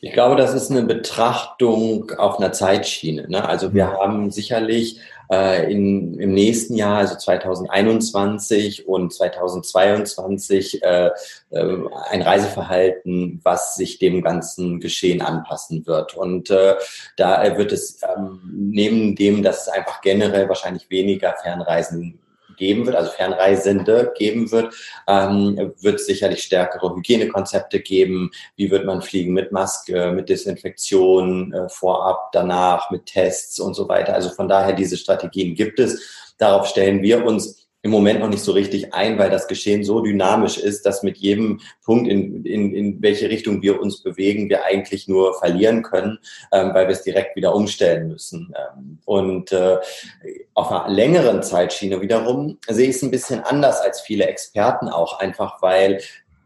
Ich glaube, das ist eine Betrachtung auf einer Zeitschiene. Ne? Also wir haben sicherlich äh, in, im nächsten Jahr, also 2021 und 2022, äh, äh, ein Reiseverhalten, was sich dem ganzen Geschehen anpassen wird. Und äh, da wird es ähm, neben dem, dass es einfach generell wahrscheinlich weniger Fernreisen geben wird, also Fernreisende geben wird, ähm, wird sicherlich stärkere Hygienekonzepte geben. Wie wird man fliegen mit Maske, mit Desinfektion äh, vorab, danach, mit Tests und so weiter. Also von daher, diese Strategien gibt es. Darauf stellen wir uns im Moment noch nicht so richtig ein, weil das Geschehen so dynamisch ist, dass mit jedem Punkt, in, in, in welche Richtung wir uns bewegen, wir eigentlich nur verlieren können, ähm, weil wir es direkt wieder umstellen müssen. Ähm, und äh, auf einer längeren Zeitschiene wiederum sehe ich es ein bisschen anders als viele Experten auch, einfach weil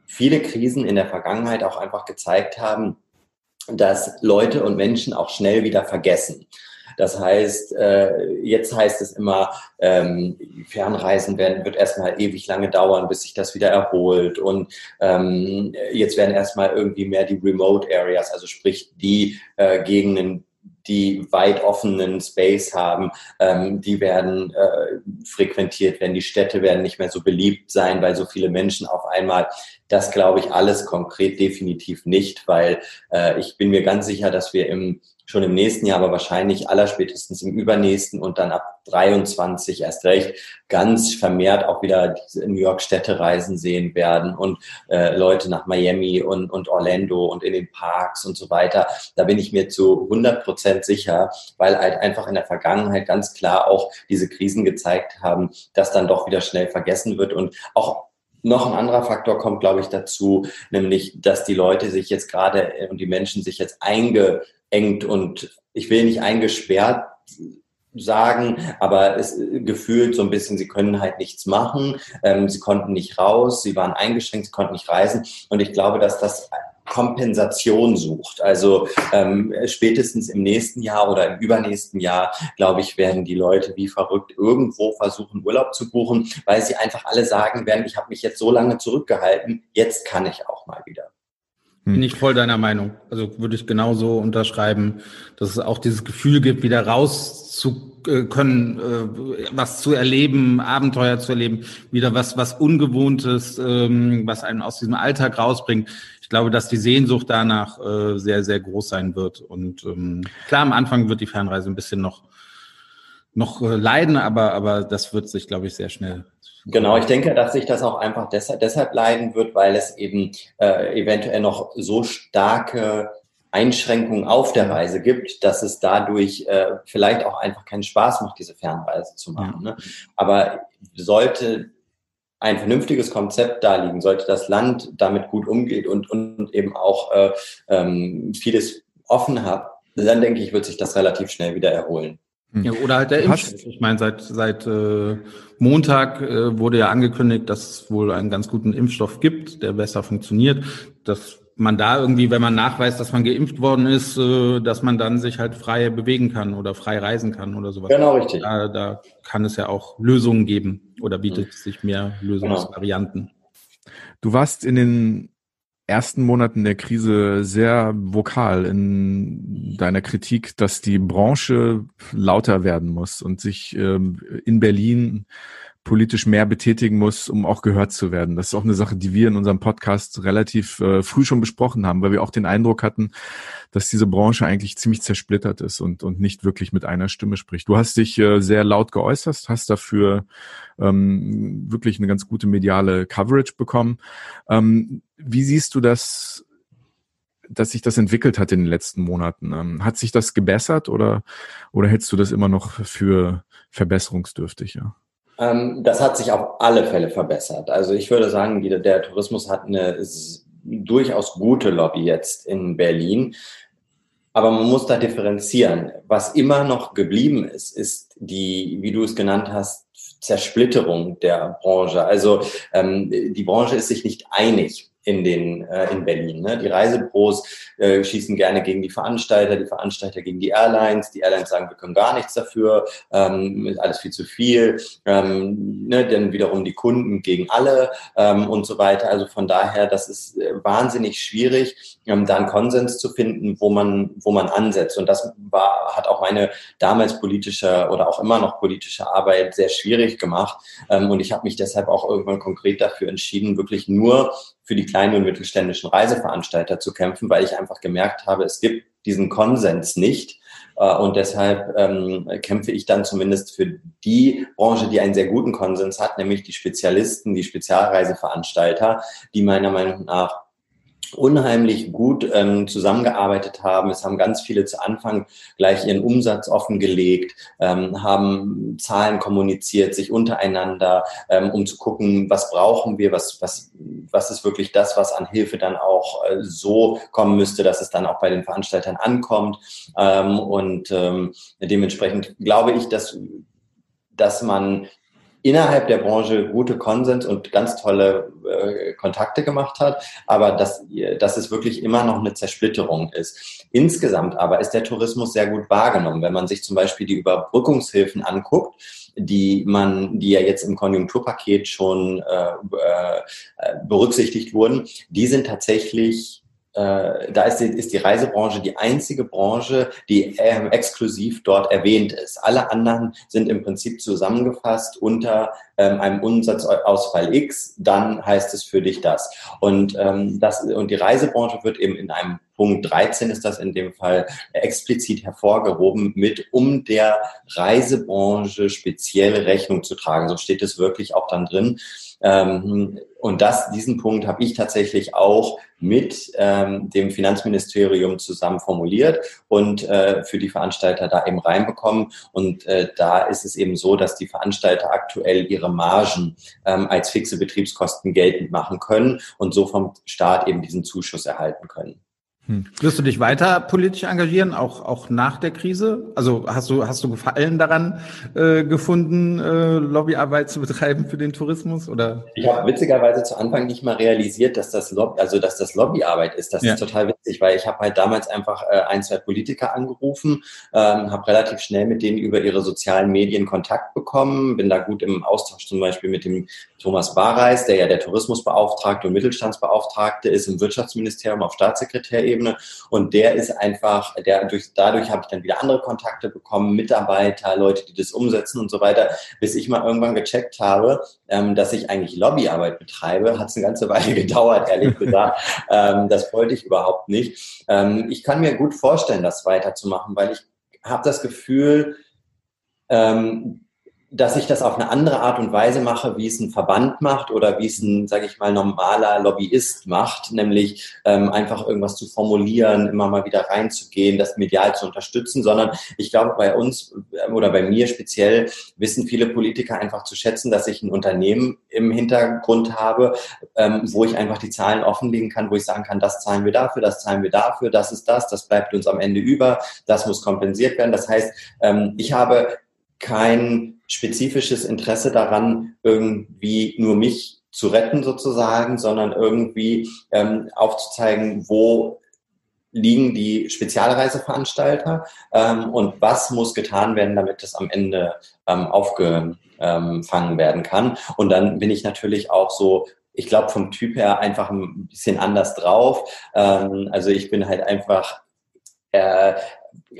viele Krisen in der Vergangenheit auch einfach gezeigt haben, dass Leute und Menschen auch schnell wieder vergessen. Das heißt, äh, jetzt heißt es immer, ähm, Fernreisen werden, wird erstmal ewig lange dauern, bis sich das wieder erholt. Und ähm, jetzt werden erstmal irgendwie mehr die Remote Areas, also sprich die äh, Gegenden, die weit offenen Space haben, ähm, die werden äh, frequentiert werden. Die Städte werden nicht mehr so beliebt sein, weil so viele Menschen auf einmal. Das glaube ich alles konkret definitiv nicht, weil äh, ich bin mir ganz sicher, dass wir im schon im nächsten Jahr, aber wahrscheinlich allerspätestens im übernächsten und dann ab 23 erst recht ganz vermehrt auch wieder diese New York Städtereisen sehen werden und äh, Leute nach Miami und, und Orlando und in den Parks und so weiter. Da bin ich mir zu 100 Prozent sicher, weil halt einfach in der Vergangenheit ganz klar auch diese Krisen gezeigt haben, dass dann doch wieder schnell vergessen wird und auch noch ein anderer Faktor kommt, glaube ich, dazu, nämlich, dass die Leute sich jetzt gerade und die Menschen sich jetzt einge engt und ich will nicht eingesperrt sagen, aber es gefühlt so ein bisschen, sie können halt nichts machen, ähm, sie konnten nicht raus, sie waren eingeschränkt, sie konnten nicht reisen. Und ich glaube, dass das Kompensation sucht. Also ähm, spätestens im nächsten Jahr oder im übernächsten Jahr, glaube ich, werden die Leute wie verrückt irgendwo versuchen, Urlaub zu buchen, weil sie einfach alle sagen werden, ich habe mich jetzt so lange zurückgehalten, jetzt kann ich auch mal wieder. Bin hm. ich voll deiner Meinung. Also würde ich genauso unterschreiben, dass es auch dieses Gefühl gibt, wieder raus zu äh, können, äh, was zu erleben, Abenteuer zu erleben, wieder was, was Ungewohntes, ähm, was einen aus diesem Alltag rausbringt. Ich glaube, dass die Sehnsucht danach äh, sehr, sehr groß sein wird. Und ähm, klar, am Anfang wird die Fernreise ein bisschen noch, noch leiden, aber, aber das wird sich, glaube ich, sehr schnell Genau, ich denke, dass sich das auch einfach deshalb, deshalb leiden wird, weil es eben äh, eventuell noch so starke Einschränkungen auf der Reise gibt, dass es dadurch äh, vielleicht auch einfach keinen Spaß macht, diese Fernreise zu machen. Ne? Aber sollte ein vernünftiges Konzept da liegen, sollte das Land damit gut umgeht und, und eben auch äh, ähm, vieles offen hat, dann denke ich, wird sich das relativ schnell wieder erholen. Hm. Ja, oder halt der Impfstoff. Ich meine, seit, seit äh, Montag äh, wurde ja angekündigt, dass es wohl einen ganz guten Impfstoff gibt, der besser funktioniert. Dass man da irgendwie, wenn man nachweist, dass man geimpft worden ist, äh, dass man dann sich halt frei bewegen kann oder frei reisen kann oder sowas. Genau, richtig. Da, da kann es ja auch Lösungen geben oder bietet mhm. sich mehr Lösungsvarianten. Genau. Du warst in den ersten Monaten der Krise sehr vokal in deiner Kritik, dass die Branche lauter werden muss und sich ähm, in Berlin politisch mehr betätigen muss, um auch gehört zu werden. Das ist auch eine Sache, die wir in unserem Podcast relativ äh, früh schon besprochen haben, weil wir auch den Eindruck hatten, dass diese Branche eigentlich ziemlich zersplittert ist und, und nicht wirklich mit einer Stimme spricht. Du hast dich äh, sehr laut geäußert, hast dafür ähm, wirklich eine ganz gute mediale Coverage bekommen. Ähm, wie siehst du das dass sich das entwickelt hat in den letzten Monaten. Ähm, hat sich das gebessert oder, oder hältst du das immer noch für verbesserungsdürftig? Ja? Ähm, das hat sich auf alle Fälle verbessert. Also ich würde sagen, die, der Tourismus hat eine durchaus gute Lobby jetzt in Berlin. Aber man muss da differenzieren. Was immer noch geblieben ist, ist die, wie du es genannt hast, Zersplitterung der Branche. Also ähm, die Branche ist sich nicht einig in den äh, in Berlin. Ne? Die Reisebüros äh, schießen gerne gegen die Veranstalter, die Veranstalter gegen die Airlines. Die Airlines sagen, wir können gar nichts dafür, ähm, ist alles viel zu viel. Ähm, ne? Dann wiederum die Kunden gegen alle ähm, und so weiter. Also von daher, das ist äh, wahnsinnig schwierig, ähm, da einen Konsens zu finden, wo man wo man ansetzt. Und das war hat auch meine damals politische oder auch immer noch politische Arbeit sehr schwierig gemacht. Ähm, und ich habe mich deshalb auch irgendwann konkret dafür entschieden, wirklich nur für die kleinen und mittelständischen Reiseveranstalter zu kämpfen, weil ich einfach gemerkt habe, es gibt diesen Konsens nicht Äh, und deshalb ähm, kämpfe ich dann zumindest für die Branche, die einen sehr guten Konsens hat, nämlich die Spezialisten, die Spezialreiseveranstalter, die meiner Meinung nach unheimlich gut ähm, zusammengearbeitet haben. Es haben ganz viele zu Anfang gleich ihren Umsatz offengelegt, ähm, haben Zahlen kommuniziert, sich untereinander, ähm, um zu gucken, was brauchen wir, was, was, was ist wirklich das, was an Hilfe dann auch äh, so kommen müsste, dass es dann auch bei den Veranstaltern ankommt. Ähm, und ähm, dementsprechend glaube ich, dass dass man innerhalb der Branche gute Konsens und ganz tolle äh, Kontakte gemacht hat, aber dass, dass es wirklich immer noch eine Zersplitterung ist. Insgesamt aber ist der Tourismus sehr gut wahrgenommen. Wenn man sich zum Beispiel die Überbrückungshilfen anguckt, die man, die ja jetzt im Konjunkturpaket schon äh, äh, berücksichtigt wurden, die sind tatsächlich äh, da ist die, ist die Reisebranche die einzige Branche, die äh, exklusiv dort erwähnt ist. Alle anderen sind im Prinzip zusammengefasst unter ähm, einem Umsatzausfall X, dann heißt es für dich das. Und, ähm, das. und die Reisebranche wird eben in einem Punkt 13 ist das in dem Fall explizit hervorgehoben mit, um der Reisebranche spezielle Rechnung zu tragen. So steht es wirklich auch dann drin. Ähm, und das, diesen Punkt habe ich tatsächlich auch mit ähm, dem Finanzministerium zusammen formuliert und äh, für die Veranstalter da eben reinbekommen. Und äh, da ist es eben so, dass die Veranstalter aktuell ihre Margen ähm, als fixe Betriebskosten geltend machen können und so vom Staat eben diesen Zuschuss erhalten können. Hm. Wirst du dich weiter politisch engagieren, auch, auch nach der Krise? Also hast du, hast du Gefallen daran äh, gefunden, äh, Lobbyarbeit zu betreiben für den Tourismus? Oder? Ich habe witzigerweise zu Anfang nicht mal realisiert, dass das Lobby, also dass das Lobbyarbeit ist. Das ja. ist total witzig, weil ich habe halt damals einfach äh, ein, zwei Politiker angerufen, ähm, habe relativ schnell mit denen über ihre sozialen Medien Kontakt bekommen, bin da gut im Austausch zum Beispiel mit dem Thomas Barreis, der ja der Tourismusbeauftragte und Mittelstandsbeauftragte ist im Wirtschaftsministerium auf Staatssekretärebene Ebene. Und der ist einfach, der durch, dadurch habe ich dann wieder andere Kontakte bekommen, Mitarbeiter, Leute, die das umsetzen und so weiter, bis ich mal irgendwann gecheckt habe, ähm, dass ich eigentlich Lobbyarbeit betreibe, hat es eine ganze Weile gedauert, ehrlich gesagt. ähm, das wollte ich überhaupt nicht. Ähm, ich kann mir gut vorstellen, das weiterzumachen, weil ich habe das Gefühl, ähm, dass ich das auf eine andere Art und Weise mache, wie es ein Verband macht oder wie es ein, sage ich mal, normaler Lobbyist macht, nämlich ähm, einfach irgendwas zu formulieren, immer mal wieder reinzugehen, das medial zu unterstützen, sondern ich glaube, bei uns äh, oder bei mir speziell wissen viele Politiker einfach zu schätzen, dass ich ein Unternehmen im Hintergrund habe, ähm, wo ich einfach die Zahlen offenlegen kann, wo ich sagen kann, das zahlen wir dafür, das zahlen wir dafür, das ist das, das bleibt uns am Ende über, das muss kompensiert werden. Das heißt, ähm, ich habe kein spezifisches Interesse daran, irgendwie nur mich zu retten sozusagen, sondern irgendwie ähm, aufzuzeigen, wo liegen die Spezialreiseveranstalter ähm, und was muss getan werden, damit das am Ende ähm, aufgefangen werden kann. Und dann bin ich natürlich auch so ich glaube, vom Typ her einfach ein bisschen anders drauf. Ähm, also ich bin halt einfach äh,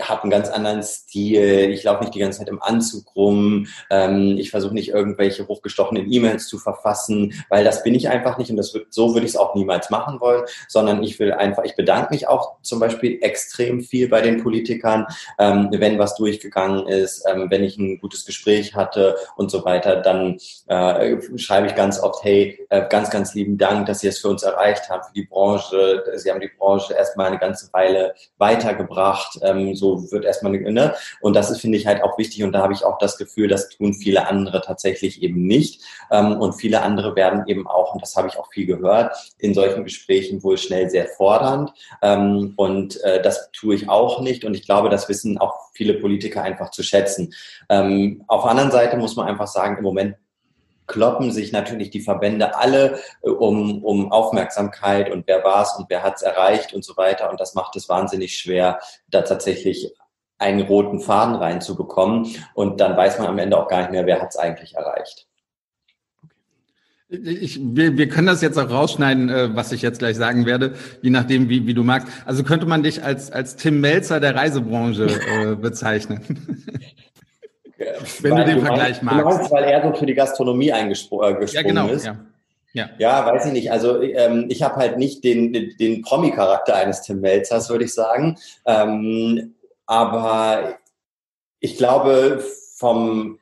habe einen ganz anderen Stil, ich laufe nicht die ganze Zeit im Anzug rum, ähm, ich versuche nicht irgendwelche hochgestochenen E-Mails zu verfassen, weil das bin ich einfach nicht und das wird, so würde ich es auch niemals machen wollen, sondern ich will einfach, ich bedanke mich auch zum Beispiel extrem viel bei den Politikern, ähm, wenn was durchgegangen ist, ähm, wenn ich ein gutes Gespräch hatte und so weiter, dann äh, schreibe ich ganz oft, hey, äh, ganz, ganz lieben Dank, dass Sie es für uns erreicht haben, für die Branche, Sie haben die Branche erstmal eine ganze Weile weitergebracht, ähm, so so wird erstmal, ne? Und das ist, finde ich, halt auch wichtig. Und da habe ich auch das Gefühl, das tun viele andere tatsächlich eben nicht. Ähm, und viele andere werden eben auch, und das habe ich auch viel gehört, in solchen Gesprächen wohl schnell sehr fordernd. Ähm, und äh, das tue ich auch nicht. Und ich glaube, das wissen auch viele Politiker einfach zu schätzen. Ähm, auf der anderen Seite muss man einfach sagen, im Moment kloppen sich natürlich die Verbände alle äh, um, um Aufmerksamkeit und wer war es und wer hat es erreicht und so weiter. Und das macht es wahnsinnig schwer, da tatsächlich einen roten Faden reinzubekommen. Und dann weiß man am Ende auch gar nicht mehr, wer hat es eigentlich erreicht. Ich, wir, wir können das jetzt auch rausschneiden, äh, was ich jetzt gleich sagen werde, je nachdem, wie, wie du magst. Also könnte man dich als, als Tim Melzer der Reisebranche äh, bezeichnen. Wenn du den Vergleich magst. Meinst, weil er so für die Gastronomie eingesprungen äh, ja, genau, ist. Ja. Ja. ja, weiß ich nicht. Also ähm, ich habe halt nicht den, den, den Promi-Charakter eines Tim Melzers, würde ich sagen. Ähm, aber ich glaube, vom,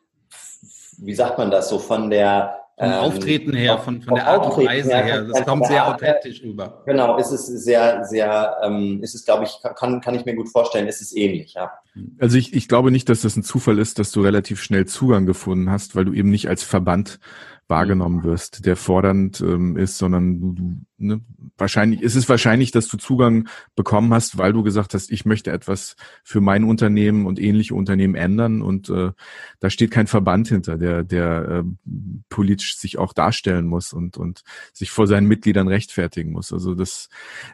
wie sagt man das so, von der vom ähm, Auftreten her, von, von der Art und Weise her, das kommt sehr authentisch rüber. Genau, ist es sehr, sehr, ähm, ist es, glaube ich, kann, kann ich mir gut vorstellen, ist es ähnlich, ja. Also ich, ich glaube nicht, dass das ein Zufall ist, dass du relativ schnell Zugang gefunden hast, weil du eben nicht als Verband wahrgenommen wirst, der fordernd ähm, ist, sondern du, du ne, wahrscheinlich ist es wahrscheinlich, dass du Zugang bekommen hast, weil du gesagt hast, ich möchte etwas für mein Unternehmen und ähnliche Unternehmen ändern und äh, da steht kein Verband hinter, der der äh, politisch sich auch darstellen muss und und sich vor seinen Mitgliedern rechtfertigen muss. Also das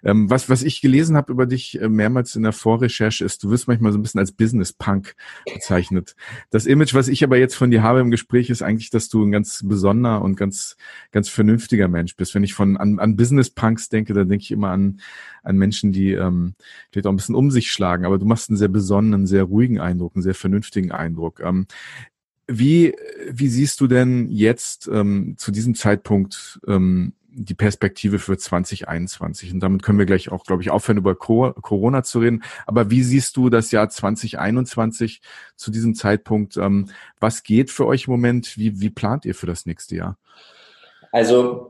ähm, was was ich gelesen habe über dich äh, mehrmals in der Vorrecherche ist, du wirst manchmal so ein bisschen als Business Punk bezeichnet. Das Image, was ich aber jetzt von dir habe im Gespräch, ist eigentlich, dass du ein ganz besonderer und ganz ganz vernünftiger Mensch bist. Wenn ich von an, an Business Punks denke, dann denke ich immer an, an Menschen, die ähm, vielleicht auch ein bisschen um sich schlagen, aber du machst einen sehr besonnenen, sehr ruhigen Eindruck, einen sehr vernünftigen Eindruck. Ähm, wie, wie siehst du denn jetzt ähm, zu diesem Zeitpunkt ähm, die Perspektive für 2021? Und damit können wir gleich auch, glaube ich, aufhören, über Corona zu reden. Aber wie siehst du das Jahr 2021 zu diesem Zeitpunkt? Ähm, was geht für euch im Moment? Wie, wie plant ihr für das nächste Jahr? Also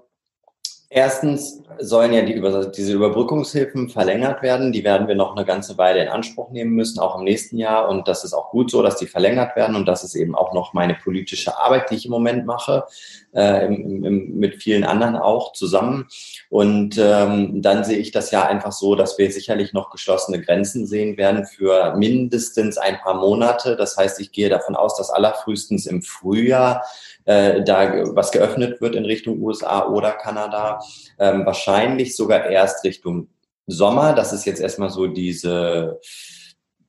Erstens sollen ja die Über diese Überbrückungshilfen verlängert werden. Die werden wir noch eine ganze Weile in Anspruch nehmen müssen, auch im nächsten Jahr. Und das ist auch gut so, dass die verlängert werden. Und das ist eben auch noch meine politische Arbeit, die ich im Moment mache, äh, im, im, mit vielen anderen auch zusammen. Und ähm, dann sehe ich das ja einfach so, dass wir sicherlich noch geschlossene Grenzen sehen werden für mindestens ein paar Monate. Das heißt, ich gehe davon aus, dass allerfrühestens im Frühjahr äh, da was geöffnet wird in Richtung USA oder Kanada. Ähm, wahrscheinlich sogar erst Richtung Sommer. Das ist jetzt erstmal so diese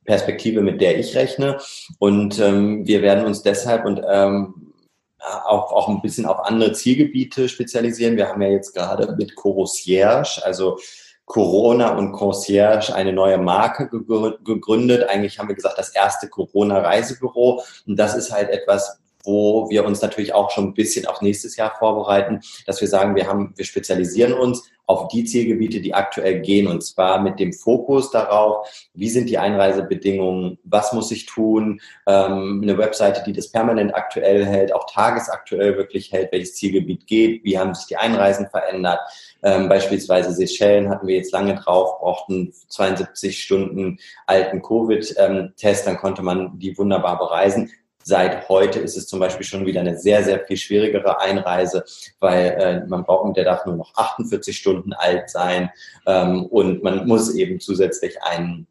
Perspektive, mit der ich rechne. Und ähm, wir werden uns deshalb und ähm, auch, auch ein bisschen auf andere Zielgebiete spezialisieren. Wir haben ja jetzt gerade mit Corosierge, also Corona und Concierge eine neue Marke gegründet. Eigentlich haben wir gesagt, das erste Corona-Reisebüro. Und das ist halt etwas, wo wir uns natürlich auch schon ein bisschen auf nächstes Jahr vorbereiten, dass wir sagen, wir haben, wir spezialisieren uns auf die Zielgebiete, die aktuell gehen, und zwar mit dem Fokus darauf, wie sind die Einreisebedingungen, was muss ich tun, ähm, eine Webseite, die das permanent aktuell hält, auch tagesaktuell wirklich hält, welches Zielgebiet geht, wie haben sich die Einreisen verändert. Ähm, beispielsweise Seychellen hatten wir jetzt lange drauf, brauchten 72 Stunden alten Covid-Test, dann konnte man die wunderbar bereisen. Seit heute ist es zum Beispiel schon wieder eine sehr, sehr viel schwierigere Einreise, weil äh, man braucht mit der darf nur noch 48 Stunden alt sein ähm, und man muss eben zusätzlich einen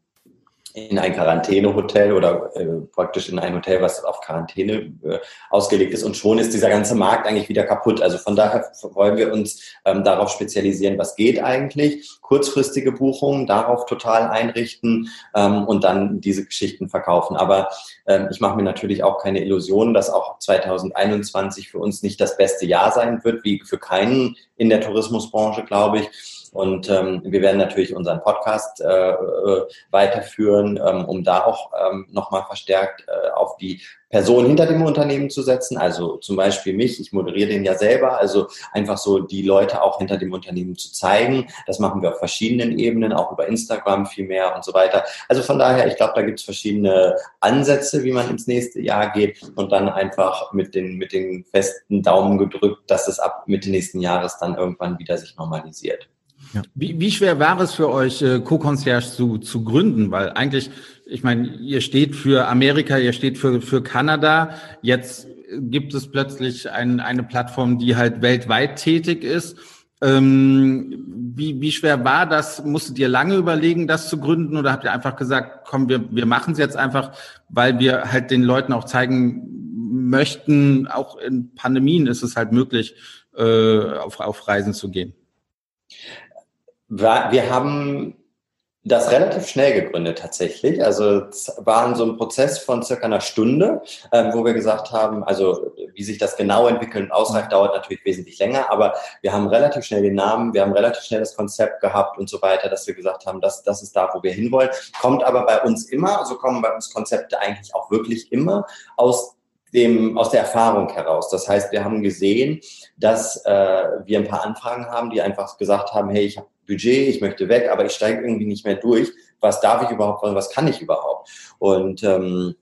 in ein Quarantänehotel oder äh, praktisch in ein Hotel, was auf Quarantäne äh, ausgelegt ist. Und schon ist dieser ganze Markt eigentlich wieder kaputt. Also von daher wollen wir uns ähm, darauf spezialisieren, was geht eigentlich. Kurzfristige Buchungen, darauf total einrichten ähm, und dann diese Geschichten verkaufen. Aber ähm, ich mache mir natürlich auch keine Illusionen, dass auch 2021 für uns nicht das beste Jahr sein wird, wie für keinen in der Tourismusbranche, glaube ich. Und ähm, wir werden natürlich unseren Podcast äh, äh, weiterführen, ähm, um da auch ähm, nochmal verstärkt äh, auf die Person hinter dem Unternehmen zu setzen. Also zum Beispiel mich, ich moderiere den ja selber, also einfach so die Leute auch hinter dem Unternehmen zu zeigen. Das machen wir auf verschiedenen Ebenen, auch über Instagram viel mehr und so weiter. Also von daher, ich glaube, da gibt es verschiedene Ansätze, wie man ins nächste Jahr geht und dann einfach mit den, mit den festen Daumen gedrückt, dass es ab Mitte nächsten Jahres dann irgendwann wieder sich normalisiert. Ja. Wie, wie schwer war es für euch, äh, Co-Concierge zu, zu gründen? Weil eigentlich, ich meine, ihr steht für Amerika, ihr steht für, für Kanada. Jetzt gibt es plötzlich ein, eine Plattform, die halt weltweit tätig ist. Ähm, wie, wie schwer war das? Musstet ihr lange überlegen, das zu gründen? Oder habt ihr einfach gesagt, komm, wir, wir machen es jetzt einfach, weil wir halt den Leuten auch zeigen möchten, auch in Pandemien ist es halt möglich, äh, auf, auf Reisen zu gehen? Wir haben das relativ schnell gegründet tatsächlich. Also es war so ein Prozess von circa einer Stunde, ähm, wo wir gesagt haben, also wie sich das genau entwickelt und ausreicht, dauert natürlich wesentlich länger, aber wir haben relativ schnell den Namen, wir haben relativ schnell das Konzept gehabt und so weiter, dass wir gesagt haben, das, das ist da, wo wir hinwollen. Kommt aber bei uns immer, also kommen bei uns Konzepte eigentlich auch wirklich immer aus dem, aus der Erfahrung heraus. Das heißt, wir haben gesehen, dass äh, wir ein paar Anfragen haben, die einfach gesagt haben, hey, ich habe Budget, ich möchte weg, aber ich steige irgendwie nicht mehr durch, was darf ich überhaupt, was kann ich überhaupt? Und ähm,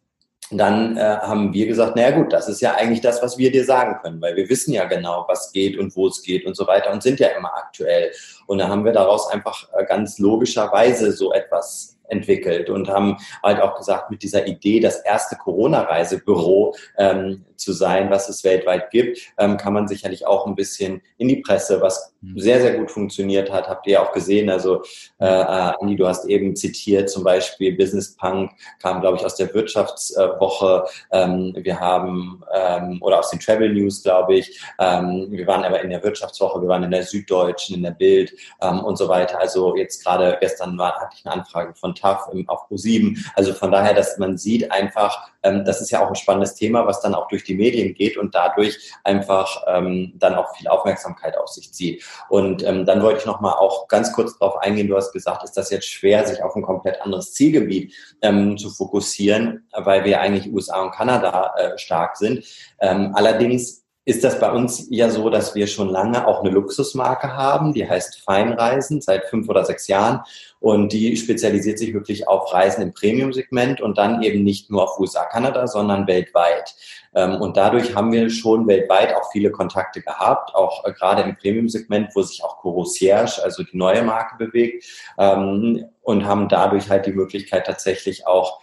dann äh, haben wir gesagt, naja gut, das ist ja eigentlich das, was wir dir sagen können, weil wir wissen ja genau, was geht und wo es geht und so weiter und sind ja immer aktuell. Und da haben wir daraus einfach äh, ganz logischerweise so etwas entwickelt und haben halt auch gesagt, mit dieser Idee, das erste Corona-Reisebüro ähm, zu sein, was es weltweit gibt, ähm, kann man sicherlich auch ein bisschen in die Presse, was mhm. sehr, sehr gut funktioniert hat, habt ihr ja auch gesehen. Also äh, äh, Andi, du hast eben zitiert, zum Beispiel Business Punk kam, glaube ich, aus der Wirtschaftswoche. Ähm, wir haben, ähm, oder aus den Travel News, glaube ich. Ähm, wir waren aber in der Wirtschaftswoche, wir waren in der Süddeutschen, in der Bild ähm, und so weiter. Also jetzt gerade gestern war, hatte ich eine Anfrage von TAF auf Pro7. Also von daher, dass man sieht einfach, ähm, das ist ja auch ein spannendes Thema, was dann auch durch die Medien geht und dadurch einfach ähm, dann auch viel Aufmerksamkeit auf sich zieht. Und ähm, dann wollte ich noch mal auch ganz kurz darauf eingehen. Du hast gesagt, ist das jetzt schwer, sich auf ein komplett anderes Zielgebiet ähm, zu fokussieren, weil wir eigentlich USA und Kanada äh, stark sind. Ähm, allerdings ist das bei uns ja so, dass wir schon lange auch eine Luxusmarke haben, die heißt Feinreisen seit fünf oder sechs Jahren und die spezialisiert sich wirklich auf Reisen im Premium-Segment und dann eben nicht nur auf USA, Kanada, sondern weltweit. Ähm, und dadurch haben wir schon weltweit auch viele Kontakte gehabt, auch äh, gerade im Premium-Segment, wo sich auch Corosierge, also die neue Marke bewegt ähm, und haben dadurch halt die Möglichkeit tatsächlich auch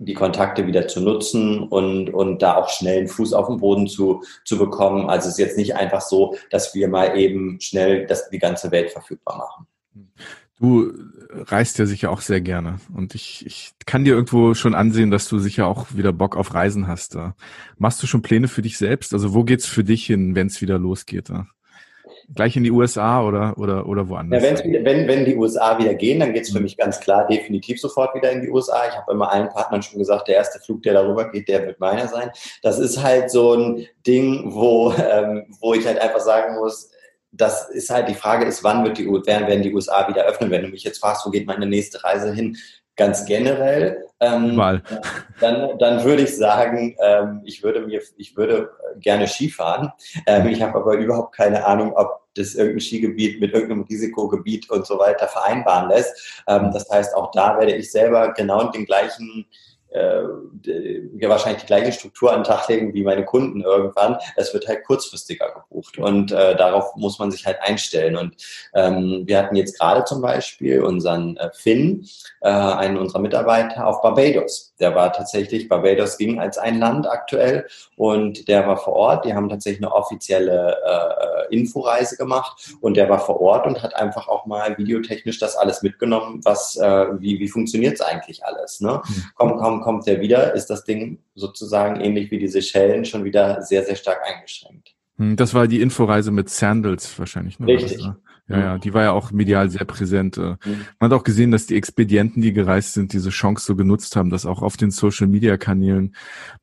die Kontakte wieder zu nutzen und, und da auch schnell einen Fuß auf den Boden zu, zu bekommen. Also es ist jetzt nicht einfach so, dass wir mal eben schnell das, die ganze Welt verfügbar machen. Du reist ja sicher auch sehr gerne und ich, ich kann dir irgendwo schon ansehen, dass du sicher auch wieder Bock auf Reisen hast. Machst du schon Pläne für dich selbst? Also wo geht's für dich hin, wenn es wieder losgeht? Gleich in die USA oder, oder, oder woanders? Ja, wenn, wenn die USA wieder gehen, dann geht es für mhm. mich ganz klar definitiv sofort wieder in die USA. Ich habe immer allen Partnern schon gesagt, der erste Flug, der darüber geht, der wird meiner sein. Das ist halt so ein Ding, wo, ähm, wo ich halt einfach sagen muss, das ist halt die Frage ist, wann wird die, werden, werden die USA wieder öffnen? Wenn du mich jetzt fragst, wo geht meine nächste Reise hin? Ganz generell, ähm, Mal. Dann, dann würde ich sagen, ähm, ich würde mir, ich würde gerne Skifahren. Ähm, ich habe aber überhaupt keine Ahnung, ob das irgendein Skigebiet mit irgendeinem Risikogebiet und so weiter vereinbaren lässt. Ähm, das heißt, auch da werde ich selber genau den gleichen äh, ja wahrscheinlich die gleiche Struktur an den Tag legen wie meine Kunden irgendwann. Es wird halt kurzfristiger gebucht und äh, darauf muss man sich halt einstellen. Und ähm, wir hatten jetzt gerade zum Beispiel unseren äh, Finn, äh, einen unserer Mitarbeiter auf Barbados. Der war tatsächlich, Barbados ging als ein Land aktuell und der war vor Ort. Die haben tatsächlich eine offizielle äh, Inforeise gemacht und der war vor Ort und hat einfach auch mal videotechnisch das alles mitgenommen, was, äh, wie, wie funktioniert es eigentlich alles. Ne? Mhm. Komm, komm, kommt der wieder, ist das Ding sozusagen ähnlich wie die Seychellen schon wieder sehr, sehr stark eingeschränkt. Hm, das war die Inforeise mit Sandals wahrscheinlich. Ne? Richtig. Ja, ja, die war ja auch medial sehr präsent. Äh. Man hat auch gesehen, dass die Expedienten, die gereist sind, diese Chance so genutzt haben, das auch auf den Social Media Kanälen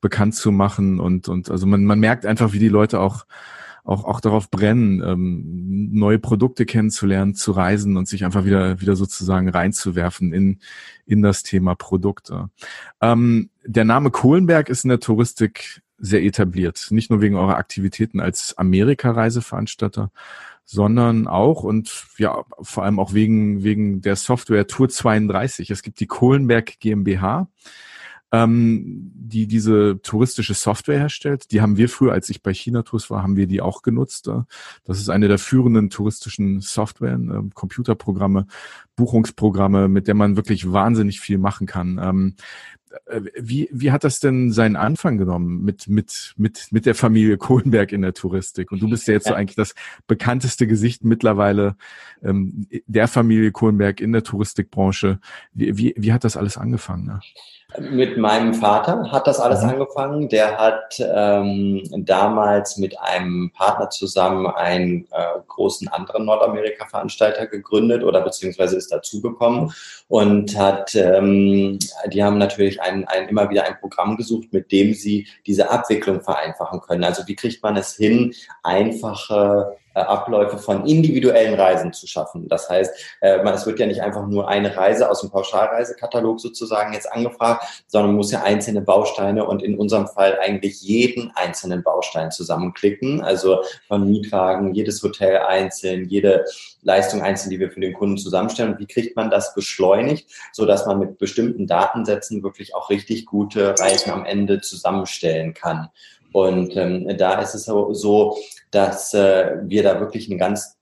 bekannt zu machen und, und also man, man merkt einfach, wie die Leute auch auch, auch darauf brennen, ähm, neue Produkte kennenzulernen, zu reisen und sich einfach wieder, wieder sozusagen reinzuwerfen in, in das Thema Produkte. Ähm, der Name Kohlenberg ist in der Touristik sehr etabliert, nicht nur wegen eurer Aktivitäten als Amerika-Reiseveranstalter, sondern auch und ja, vor allem auch wegen, wegen der Software Tour 32. Es gibt die Kohlenberg GmbH ähm, die diese touristische Software herstellt. Die haben wir früher, als ich bei China Tours war, haben wir die auch genutzt. Das ist eine der führenden touristischen Software, äh, Computerprogramme, Buchungsprogramme, mit der man wirklich wahnsinnig viel machen kann. Ähm, äh, wie, wie hat das denn seinen Anfang genommen mit, mit, mit, mit der Familie Kohlenberg in der Touristik? Und du bist ja jetzt so eigentlich das bekannteste Gesicht mittlerweile ähm, der Familie Kohlenberg in der Touristikbranche. Wie, wie, wie hat das alles angefangen? Ne? Mit meinem Vater hat das alles mhm. angefangen. Der hat ähm, damals mit einem Partner zusammen einen äh, großen anderen Nordamerika-Veranstalter gegründet oder beziehungsweise ist dazugekommen und hat, ähm, die haben natürlich ein, ein, immer wieder ein Programm gesucht, mit dem sie diese Abwicklung vereinfachen können. Also wie kriegt man es hin, einfache Abläufe von individuellen Reisen zu schaffen. Das heißt, äh, es wird ja nicht einfach nur eine Reise aus dem Pauschalreisekatalog sozusagen jetzt angefragt, sondern man muss ja einzelne Bausteine und in unserem Fall eigentlich jeden einzelnen Baustein zusammenklicken. Also von Mietwagen, jedes Hotel einzeln, jede Leistung einzeln, die wir für den Kunden zusammenstellen. Und wie kriegt man das beschleunigt, so dass man mit bestimmten Datensätzen wirklich auch richtig gute Reisen am Ende zusammenstellen kann. Und ähm, da ist es so, dass äh, wir da wirklich eine ganz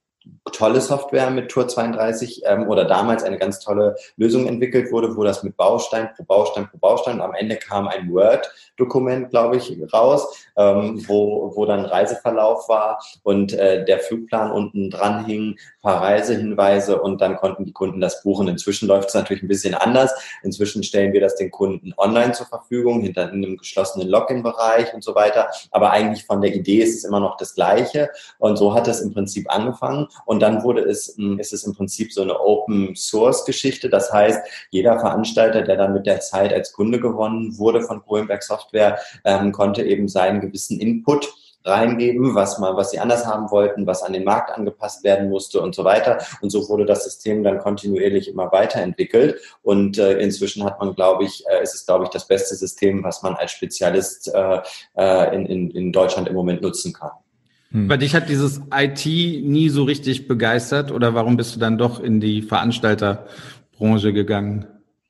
tolle Software mit Tour 32 ähm, oder damals eine ganz tolle Lösung entwickelt wurde, wo das mit Baustein pro Baustein pro Baustein am Ende kam ein Word-Dokument, glaube ich, raus, ähm, wo, wo dann Reiseverlauf war und äh, der Flugplan unten dran hing, paar Reisehinweise und dann konnten die Kunden das buchen. Inzwischen läuft es natürlich ein bisschen anders. Inzwischen stellen wir das den Kunden online zur Verfügung, hinter einem geschlossenen Login-Bereich und so weiter. Aber eigentlich von der Idee ist es immer noch das Gleiche. Und so hat es im Prinzip angefangen. Und dann wurde es, hm, ist es im Prinzip so eine Open Source Geschichte. Das heißt, jeder Veranstalter, der dann mit der Zeit als Kunde gewonnen wurde von Kohlenberg Software, ähm, konnte eben seinen gewissen Input reingeben, was man, was sie anders haben wollten, was an den Markt angepasst werden musste und so weiter. Und so wurde das System dann kontinuierlich immer weiterentwickelt. Und äh, inzwischen hat man, glaube ich, äh, ist es, glaube ich, das beste System, was man als Spezialist äh, äh in, in, in Deutschland im Moment nutzen kann. Hm. Bei dich hat dieses IT nie so richtig begeistert oder warum bist du dann doch in die Veranstalterbranche gegangen?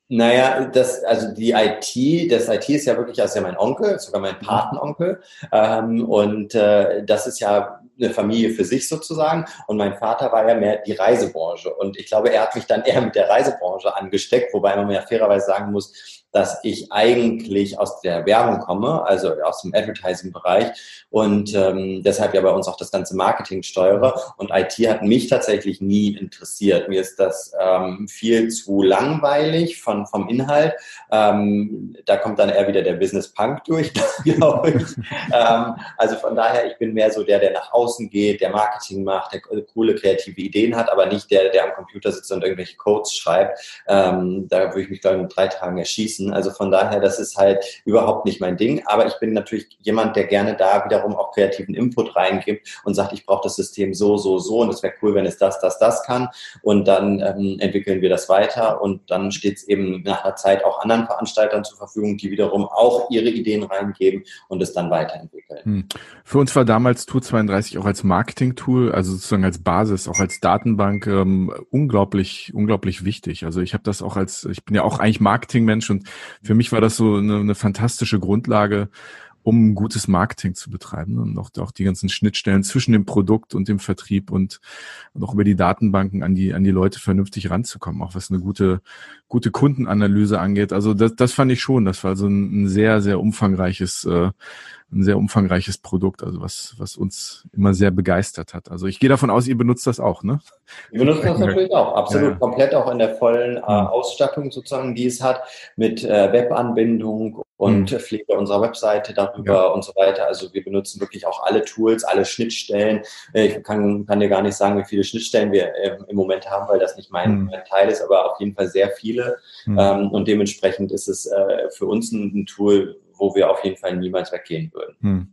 Naja, das, also die IT, das IT ist ja wirklich, also ja mein Onkel, sogar mein Patenonkel. Ähm, und äh, das ist ja eine Familie für sich sozusagen. Und mein Vater war ja mehr die Reisebranche. Und ich glaube, er hat mich dann eher mit der Reisebranche angesteckt, wobei man ja fairerweise sagen muss, dass ich eigentlich aus der Werbung komme, also aus dem Advertising-Bereich und ähm, deshalb ja bei uns auch das ganze Marketing steuere. Und IT hat mich tatsächlich nie interessiert. Mir ist das ähm, viel zu langweilig von, vom Inhalt. Ähm, da kommt dann eher wieder der Business Punk durch, glaube ich. ähm, also von daher, ich bin mehr so der, der nach außen geht, der Marketing macht, der coole kreative Ideen hat, aber nicht der, der am Computer sitzt und irgendwelche Codes schreibt. Ähm, da würde ich mich, glaube ich, in drei Tagen erschießen. Also von daher, das ist halt überhaupt nicht mein Ding. Aber ich bin natürlich jemand, der gerne da wiederum auch kreativen Input reingibt und sagt, ich brauche das System so, so, so und es wäre cool, wenn es das, das, das kann. Und dann ähm, entwickeln wir das weiter und dann steht es eben nach einer Zeit auch anderen Veranstaltern zur Verfügung, die wiederum auch ihre Ideen reingeben und es dann weiterentwickeln. Hm. Für uns war damals Tour 32 auch als Marketing-Tool, also sozusagen als Basis, auch als Datenbank ähm, unglaublich, unglaublich wichtig. Also ich habe das auch als, ich bin ja auch eigentlich Marketingmensch und für mich war das so eine, eine fantastische Grundlage, um gutes Marketing zu betreiben und auch, auch die ganzen Schnittstellen zwischen dem Produkt und dem Vertrieb und, und auch über die Datenbanken an die, an die Leute vernünftig ranzukommen, auch was eine gute, gute Kundenanalyse angeht. Also das, das fand ich schon, das war so ein, ein sehr, sehr umfangreiches äh, ein sehr umfangreiches Produkt, also was, was uns immer sehr begeistert hat. Also ich gehe davon aus, ihr benutzt das auch, ne? Wir benutzen das natürlich auch, absolut, ja, ja. komplett auch in der vollen äh, Ausstattung sozusagen, die es hat, mit äh, Webanbindung und mhm. Pflege unserer Webseite darüber ja. und so weiter. Also wir benutzen wirklich auch alle Tools, alle Schnittstellen. Äh, ich kann, kann dir gar nicht sagen, wie viele Schnittstellen wir äh, im Moment haben, weil das nicht mein, mhm. mein, Teil ist, aber auf jeden Fall sehr viele. Mhm. Ähm, und dementsprechend ist es äh, für uns ein Tool, wo wir auf jeden Fall niemals weggehen würden. Hm.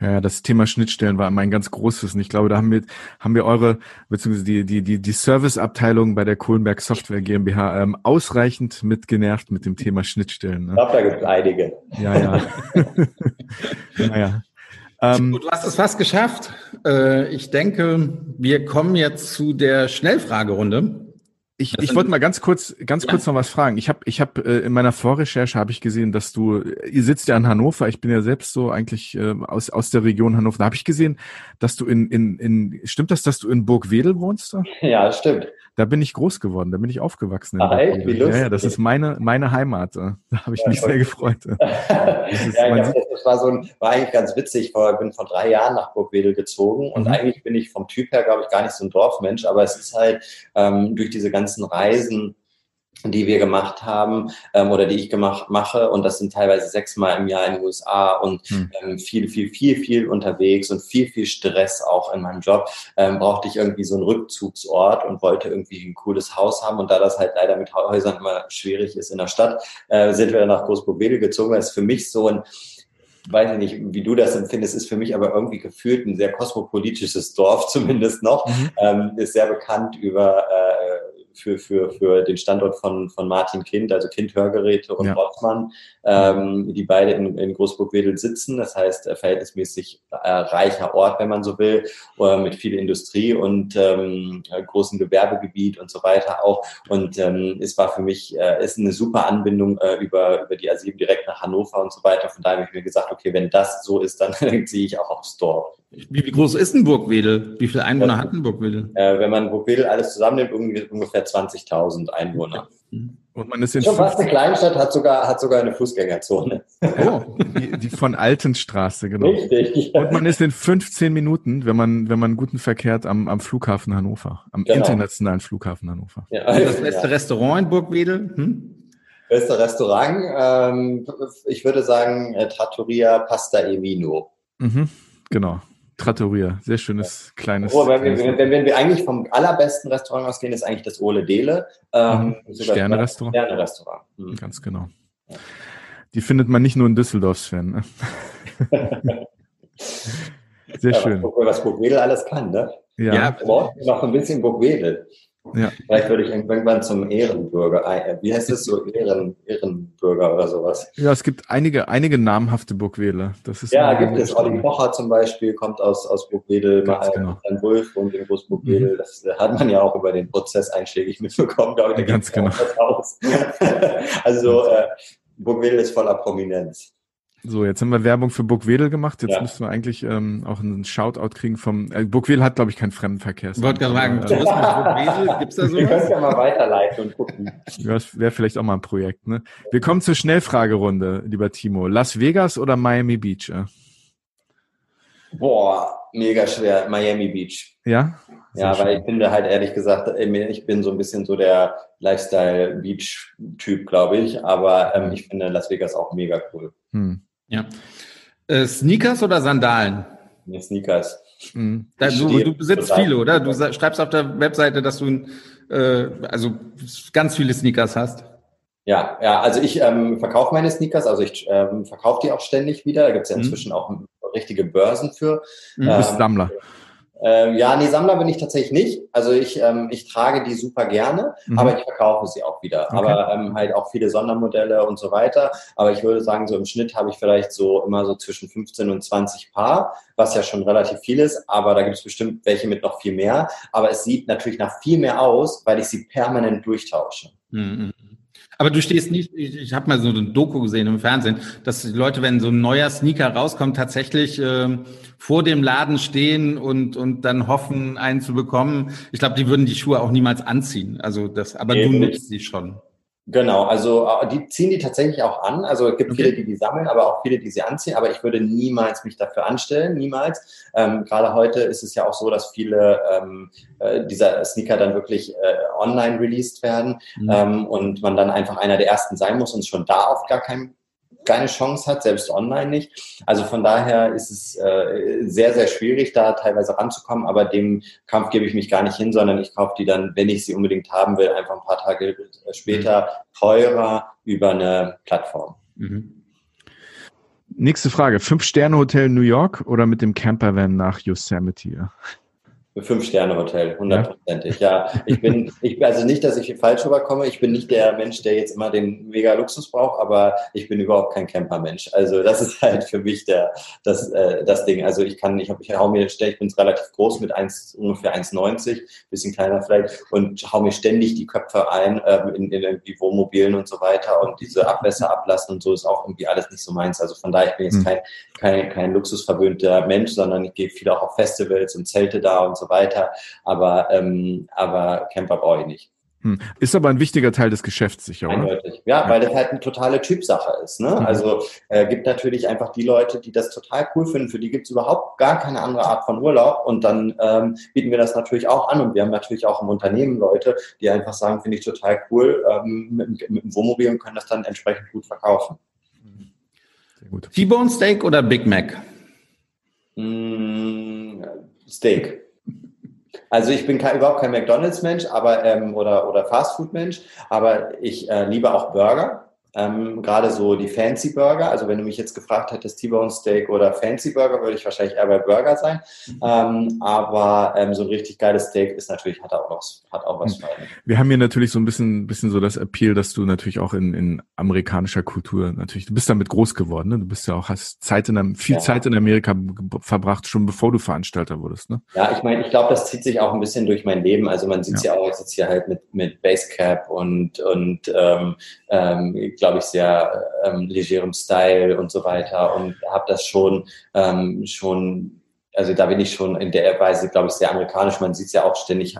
Ja, das Thema Schnittstellen war mein ganz großes. Und ich glaube, da haben wir, haben wir eure, beziehungsweise die, die, die, die Serviceabteilung bei der Kohlenberg Software GmbH ähm, ausreichend mitgenervt mit dem Thema Schnittstellen. Ne? Ich glaube, da gibt es einige. Ja, ja. naja. Ähm, du hast es fast geschafft. Äh, ich denke, wir kommen jetzt zu der Schnellfragerunde. Ich, ich wollte mal ganz kurz, ganz ja. kurz noch was fragen. Ich habe, ich habe äh, in meiner Vorrecherche habe ich gesehen, dass du, ihr sitzt ja in Hannover. Ich bin ja selbst so eigentlich äh, aus aus der Region Hannover. Da habe ich gesehen, dass du in in in stimmt das, dass du in Burgwedel wohnst? Da? Ja, stimmt. Da bin ich groß geworden, da bin ich aufgewachsen. Ah, ey, wie lustig. Ja, ja, das ist meine, meine Heimat. Da habe ich ja, mich sehr gefreut. Das, ist, ja, das, das war so ein, war eigentlich ganz witzig. Ich bin vor drei Jahren nach Burgwedel gezogen und mhm. eigentlich bin ich vom Typ her, glaube ich, gar nicht so ein Dorfmensch, aber es ist halt ähm, durch diese ganzen Reisen die wir gemacht haben ähm, oder die ich gemacht mache und das sind teilweise sechsmal im Jahr in den USA und hm. ähm, viel, viel, viel, viel unterwegs und viel, viel Stress auch in meinem Job, ähm, brauchte ich irgendwie so einen Rückzugsort und wollte irgendwie ein cooles Haus haben und da das halt leider mit Häusern immer schwierig ist in der Stadt, äh, sind wir dann nach Großburg-Wedel gezogen, weil es für mich so ein weiß ich nicht, wie du das empfindest, ist für mich aber irgendwie gefühlt ein sehr kosmopolitisches Dorf zumindest noch. Mhm. Ähm, ist sehr bekannt über äh, für, für, für den Standort von, von Martin Kind, also Kind Hörgeräte und ja. Rossmann, ähm, die beide in, in Großburg-Wedel sitzen. Das heißt, äh, verhältnismäßig äh, reicher Ort, wenn man so will, äh, mit viel Industrie und ähm, großem Gewerbegebiet und so weiter auch. Und ähm, es war für mich, äh, ist eine super Anbindung äh, über, über die A7 direkt nach Hannover und so weiter. Von daher habe ich mir gesagt, okay, wenn das so ist, dann ziehe ich auch aufs Dorf. Wie, wie groß ist denn Burgwedel? Wie viele Einwohner ja. hat denn Burgwedel? Äh, wenn man Burgwedel alles zusammennimmt, ungefähr 20.000 Einwohner. Und man ist in Schon fast eine Kleinstadt, hat sogar, hat sogar eine Fußgängerzone. Oh, die, die von Altenstraße, genau. Richtig. Und man ist in 15 Minuten, wenn man, wenn man guten Verkehrt am, am Flughafen Hannover, am genau. internationalen Flughafen Hannover. Ja, also das beste ja. Restaurant in Burgwedel? Hm? Beste Restaurant, ähm, ich würde sagen äh, Trattoria Pasta e Vino. Mhm, genau. Trattoria, sehr schönes ja. kleines. Oh, wenn, wir, wenn, wenn, wir eigentlich vom allerbesten Restaurant ausgehen, ist eigentlich das Ole Dele. Ähm, mhm. Sterne-Restaurant. Sterne-Restaurant. Mhm. Ganz genau. Die findet man nicht nur in Düsseldorf, Sven. Ne? sehr ja, schön. Was Burgwedel alles kann, ne? Ja. ja. Noch ein bisschen Burgwedel. Ja. Vielleicht würde ich irgendwann zum Ehrenbürger, äh, wie heißt es so, Ehren, Ehrenbürger oder sowas. Ja, es gibt einige, einige namhafte Burgwedler. Das ist ja, gibt es. Olli Pocher zum Beispiel kommt aus, aus Burgwedel, genau. ein Wolf und in Großburgwedel. Mhm. Das hat man ja auch über den Prozess einschlägig mitbekommen, glaube ich. Ja, ganz genau. also, äh, Burgwedel ist voller Prominenz. So, jetzt haben wir Werbung für Burgwedel gemacht. Jetzt ja. müssen wir eigentlich ähm, auch einen Shoutout kriegen vom. Äh, Burgwedel hat, glaube ich, keinen Fremdenverkehr. Ich wollte gerade sagen, Tourismus Burgwedel, gibt's da so? Wir können ja mal weiterleiten und gucken. Ja, das wäre vielleicht auch mal ein Projekt. Ne? Wir kommen zur Schnellfragerunde, lieber Timo. Las Vegas oder Miami Beach? Äh? Boah, mega schwer. Miami Beach. Ja? Sehr ja, schön. weil ich finde halt ehrlich gesagt, ich bin so ein bisschen so der Lifestyle-Beach-Typ, glaube ich. Aber ähm, ich finde Las Vegas auch mega cool. Hm. Ja. Äh, Sneakers oder Sandalen? Nee, Sneakers. Mhm. Da, du, du besitzt viele, oder? Du schreibst auf der Webseite, dass du äh, also ganz viele Sneakers hast. Ja, ja, also ich ähm, verkaufe meine Sneakers, also ich ähm, verkaufe die auch ständig wieder. Da gibt es ja mhm. inzwischen mhm. auch richtige Börsen für. Du bist ähm, Sammler. Ähm, ja, nee, Sammler bin ich tatsächlich nicht. Also ich, ähm, ich trage die super gerne, mhm. aber ich verkaufe sie auch wieder. Okay. Aber ähm, halt auch viele Sondermodelle und so weiter. Aber ich würde sagen, so im Schnitt habe ich vielleicht so immer so zwischen 15 und 20 Paar, was ja schon relativ viel ist. Aber da gibt es bestimmt welche mit noch viel mehr. Aber es sieht natürlich nach viel mehr aus, weil ich sie permanent durchtausche. Mhm. Aber du stehst nicht, ich, ich habe mal so ein Doku gesehen im Fernsehen, dass die Leute, wenn so ein neuer Sneaker rauskommt, tatsächlich äh, vor dem Laden stehen und, und dann hoffen, einen zu bekommen. Ich glaube, die würden die Schuhe auch niemals anziehen. Also das, aber nee, du nutzt sie schon. Genau, also äh, die ziehen die tatsächlich auch an. Also es gibt okay. viele, die die sammeln, aber auch viele, die sie anziehen. Aber ich würde niemals mich dafür anstellen, niemals. Ähm, gerade heute ist es ja auch so, dass viele ähm, äh, dieser Sneaker dann wirklich äh, online released werden mhm. ähm, und man dann einfach einer der ersten sein muss und schon da oft gar kein keine Chance hat, selbst online nicht. Also von daher ist es äh, sehr, sehr schwierig, da teilweise ranzukommen, aber dem Kampf gebe ich mich gar nicht hin, sondern ich kaufe die dann, wenn ich sie unbedingt haben will, einfach ein paar Tage später teurer über eine Plattform. Mhm. Nächste Frage. Fünf-Sterne-Hotel New York oder mit dem Campervan nach Yosemite? Fünf-Sterne-Hotel, hundertprozentig. Ja. ja, ich bin, ich, also nicht, dass ich viel falsch rüberkomme. Ich bin nicht der Mensch, der jetzt immer den mega Luxus braucht, aber ich bin überhaupt kein Camper-Mensch. Also das ist halt für mich der, das, äh, das Ding. Also ich kann, ich, hab, ich hau mir, ich bin relativ groß mit 1, ungefähr 1,90, bisschen kleiner vielleicht und hau mir ständig die Köpfe ein äh, in, in irgendwie Wohnmobilen und so weiter und diese Abwässer ablassen und so ist auch irgendwie alles nicht so meins. Also von daher, ich bin jetzt hm. kein, kein, kein luxusverwöhnter Mensch, sondern ich gehe viel auch auf Festivals und Zelte da und so weiter. Aber, ähm, aber Camper brauche ich nicht. Hm. Ist aber ein wichtiger Teil des Geschäfts sicher, oder? Eindeutig. Ja, ja, weil das halt eine totale Typsache ist. Ne? Mhm. Also äh, gibt natürlich einfach die Leute, die das total cool finden, für die gibt es überhaupt gar keine andere Art von Urlaub und dann ähm, bieten wir das natürlich auch an und wir haben natürlich auch im Unternehmen Leute, die einfach sagen, finde ich total cool ähm, mit, mit dem Wohnmobil und können das dann entsprechend gut verkaufen. Sehr gut. T-Bone Steak oder Big Mac? Mm, Steak. Also ich bin kein, überhaupt kein McDonalds-Mensch, aber ähm, oder oder Fastfood-Mensch, aber ich äh, liebe auch Burger. Ähm, Gerade so die Fancy Burger. Also wenn du mich jetzt gefragt hättest, T-Bone Steak oder Fancy Burger, würde ich wahrscheinlich eher bei Burger sein. Mhm. Ähm, aber ähm, so ein richtig geiles Steak ist natürlich, hat auch was, hat auch was mhm. Wir haben hier natürlich so ein bisschen, bisschen so das Appeal, dass du natürlich auch in, in amerikanischer Kultur natürlich, du bist damit groß geworden, ne? Du bist ja auch, hast Zeit in viel ja. Zeit in Amerika verbracht, schon bevor du Veranstalter wurdest, ne? Ja, ich meine, ich glaube, das zieht sich auch ein bisschen durch mein Leben. Also man sieht es ja. ja. auch, ich sitze hier halt mit, mit Basecap und, und ähm, ähm, glaube ich, sehr ähm, legerem Style und so weiter und habe das schon, ähm, schon, also da bin ich schon in der Weise, glaube ich, sehr amerikanisch. Man sieht es ja auch ständig,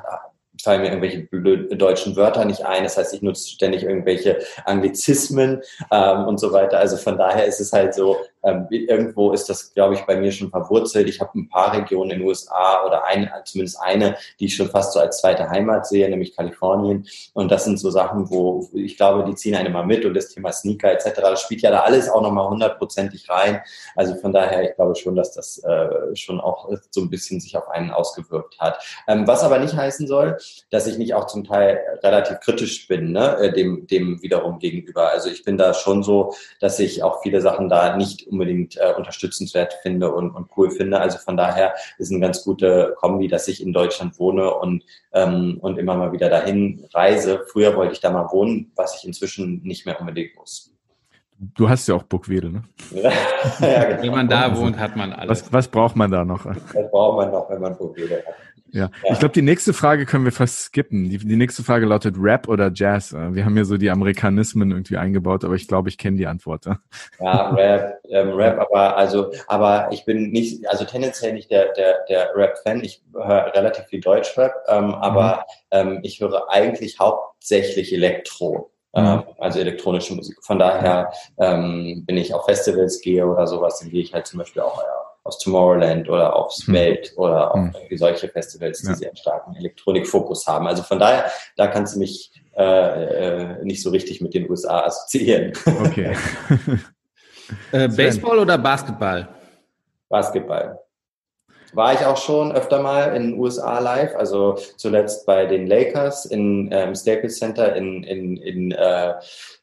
fallen mir irgendwelche deutschen Wörter nicht ein. Das heißt, ich nutze ständig irgendwelche Anglizismen ähm, und so weiter. Also von daher ist es halt so, ähm, irgendwo ist das, glaube ich, bei mir schon verwurzelt. Ich habe ein paar Regionen in den USA oder eine, zumindest eine, die ich schon fast so als zweite Heimat sehe, nämlich Kalifornien. Und das sind so Sachen, wo ich glaube, die ziehen einen mal mit und das Thema Sneaker etc. Das spielt ja da alles auch nochmal hundertprozentig rein. Also von daher, ich glaube schon, dass das äh, schon auch so ein bisschen sich auf einen ausgewirkt hat. Ähm, was aber nicht heißen soll, dass ich nicht auch zum Teil relativ kritisch bin, ne, äh, dem, dem wiederum gegenüber. Also ich bin da schon so, dass ich auch viele Sachen da nicht unbedingt äh, unterstützenswert finde und, und cool finde. Also von daher ist eine ganz gute Kombi, dass ich in Deutschland wohne und, ähm, und immer mal wieder dahin reise. Früher wollte ich da mal wohnen, was ich inzwischen nicht mehr unbedingt muss. Du hast ja auch Burgwedel, ne? ja, genau. Wenn man da wohnt, hat man alles. Was, was braucht man da noch? Was braucht man noch, wenn man Burgwedel hat? Ja, ja. ich glaube, die nächste Frage können wir fast skippen. Die, die nächste Frage lautet Rap oder Jazz. Äh, wir haben hier so die Amerikanismen irgendwie eingebaut, aber ich glaube, ich kenne die Antwort. Ja, Rap, ähm, Rap, aber also, aber ich bin nicht, also tendenziell nicht der der der Rap-Fan. Ich höre relativ viel Deutschrap, ähm, aber mhm. ähm, ich höre eigentlich hauptsächlich Elektro. Mhm. Ähm, also elektronische Musik. Von daher ähm, bin ich auf Festivals gehe oder sowas, dann gehe ich halt zum Beispiel auch ja, aus Tomorrowland oder aufs hm. Welt oder auf hm. solche Festivals, die ja. sehr starken Elektronikfokus haben. Also von daher, da kannst du mich äh, äh, nicht so richtig mit den USA assoziieren. Okay. äh, Baseball oder Basketball? Basketball. War ich auch schon öfter mal in den USA live, also zuletzt bei den Lakers in, ähm, Staples Center in, in, in, äh,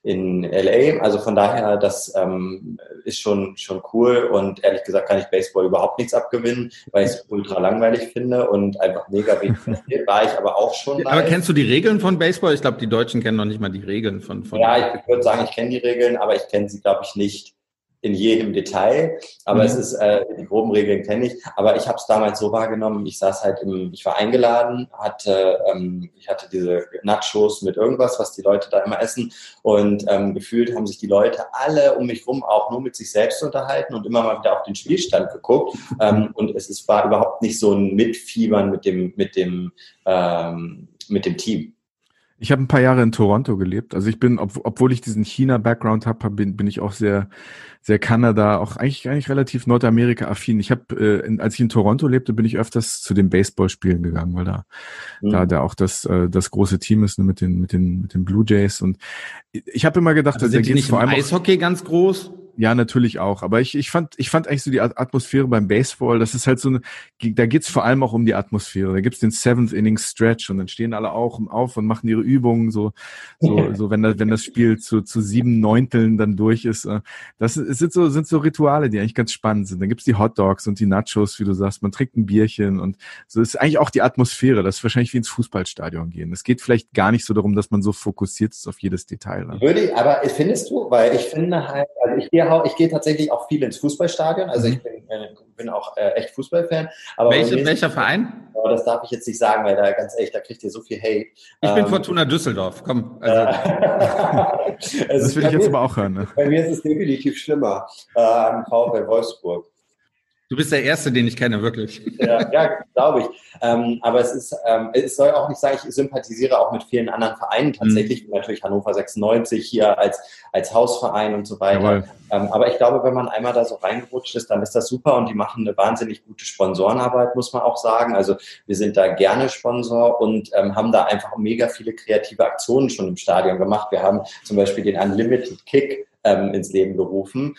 in LA. Also von daher, das ähm, ist schon, schon cool und ehrlich gesagt kann ich Baseball überhaupt nichts abgewinnen, weil ich es ultra langweilig finde und einfach mega wenig passiert. War ich aber auch schon. Live. Aber kennst du die Regeln von Baseball? Ich glaube, die Deutschen kennen noch nicht mal die Regeln von. von ja, ich würde sagen, ich kenne die Regeln, aber ich kenne sie, glaube ich, nicht in jedem Detail, aber mhm. es ist, äh, die groben Regeln kenne ich. Aber ich habe es damals so wahrgenommen, ich saß halt im, ich war eingeladen, hatte, ähm, ich hatte diese Nachos mit irgendwas, was die Leute da immer essen und ähm, gefühlt haben sich die Leute alle um mich rum auch nur mit sich selbst unterhalten und immer mal wieder auf den Spielstand geguckt ähm, und es ist, war überhaupt nicht so ein Mitfiebern mit dem, mit dem, ähm, mit dem Team. Ich habe ein paar Jahre in Toronto gelebt. Also ich bin, ob, obwohl ich diesen China-Background habe, bin, bin ich auch sehr, sehr Kanada, auch eigentlich, eigentlich relativ Nordamerika-affin. Ich habe, äh, als ich in Toronto lebte, bin ich öfters zu den Baseballspielen gegangen, weil da, mhm. da, da auch das, äh, das große Team ist ne, mit den, mit den, mit den Blue Jays. Und ich habe immer gedacht, also da geht vor allem Eishockey ganz groß. Ja, natürlich auch. Aber ich, ich fand, ich fand eigentlich so die Atmosphäre beim Baseball, das ist halt so eine, da geht's vor allem auch um die Atmosphäre. Da gibt's den Seventh Inning Stretch und dann stehen alle auch auf und machen ihre Übungen, so, so, so wenn das, wenn das Spiel zu, zu sieben Neunteln dann durch ist. Äh, das sind so, sind so Rituale, die eigentlich ganz spannend sind. Dann gibt's die Hot Dogs und die Nachos, wie du sagst, man trinkt ein Bierchen und so ist eigentlich auch die Atmosphäre. Das ist wahrscheinlich wie ins Fußballstadion gehen. Es geht vielleicht gar nicht so darum, dass man so fokussiert ist auf jedes Detail. Ne? Würde ich, aber findest du, weil ich finde halt, also ich gehe gehe, ich gehe tatsächlich auch viel ins Fußballstadion. Also ich mhm. bin, äh, bin auch äh, echt Fußballfan. Aber Welche, welcher Verein? Aber das darf ich jetzt nicht sagen, weil da ganz ehrlich, da kriegt ihr so viel Hate. Ich ähm, bin Fortuna Düsseldorf. Komm. Also. also das will ich jetzt aber auch hören. Ne? Bei mir ist es definitiv schlimmer. Ähm, VfL Wolfsburg. Du bist der Erste, den ich kenne, wirklich. Ja, ja glaube ich. Ähm, aber es ist, ähm, es soll auch nicht sagen, ich sympathisiere auch mit vielen anderen Vereinen tatsächlich, mhm. natürlich Hannover 96 hier als, als Hausverein und so weiter. Ähm, aber ich glaube, wenn man einmal da so reingerutscht ist, dann ist das super und die machen eine wahnsinnig gute Sponsorenarbeit, muss man auch sagen. Also wir sind da gerne Sponsor und ähm, haben da einfach mega viele kreative Aktionen schon im Stadion gemacht. Wir haben zum Beispiel den Unlimited Kick ähm, ins Leben gerufen.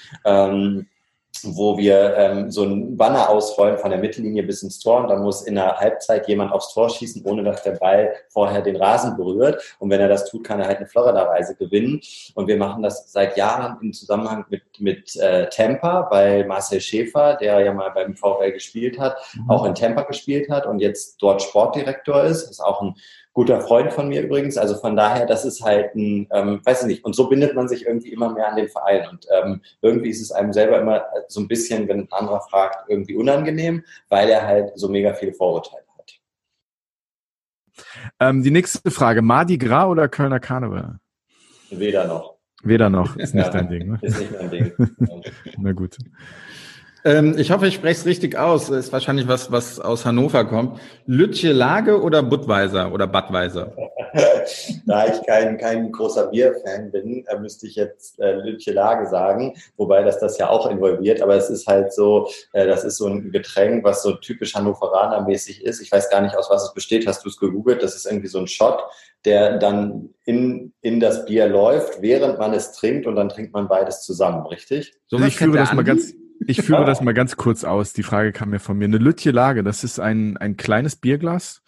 Wo wir ähm, so ein Banner ausrollen von der Mittellinie bis ins Tor und dann muss in der Halbzeit jemand aufs Tor schießen, ohne dass der Ball vorher den Rasen berührt. Und wenn er das tut, kann er halt eine Florida-Reise gewinnen. Und wir machen das seit Jahren im Zusammenhang mit, mit äh, Tampa, weil Marcel Schäfer, der ja mal beim VfL gespielt hat, mhm. auch in Tampa gespielt hat und jetzt dort Sportdirektor ist. Ist auch ein guter Freund von mir übrigens. Also von daher, das ist halt ein, ähm, weiß ich nicht. Und so bindet man sich irgendwie immer mehr an den Verein. Und ähm, irgendwie ist es einem selber immer so ein bisschen, wenn ein anderer fragt, irgendwie unangenehm, weil er halt so mega viele Vorurteile hat. Ähm, die nächste Frage, Mardi Gras oder Kölner Karneval? Weder noch. Weder noch, ist nicht ja, dein Ding. Ne? Ist nicht mein Ding. Na gut. Ähm, ich hoffe, ich spreche es richtig aus. Das ist wahrscheinlich was, was aus Hannover kommt. Lütje Lage oder Budweiser oder Badweiser? da ich kein, kein großer Bierfan bin, äh, müsste ich jetzt äh, Lütje Lage sagen, wobei das das ja auch involviert. Aber es ist halt so, äh, das ist so ein Getränk, was so typisch Hannoveraner-mäßig ist. Ich weiß gar nicht, aus was es besteht. Hast du es gegoogelt? Das ist irgendwie so ein Shot, der dann in, in das Bier läuft, während man es trinkt und dann trinkt man beides zusammen, richtig? So ich führe das mal ganz ich führe das mal ganz kurz aus. Die Frage kam mir von mir. Eine Lütje Lage, das ist ein, ein kleines Bierglas.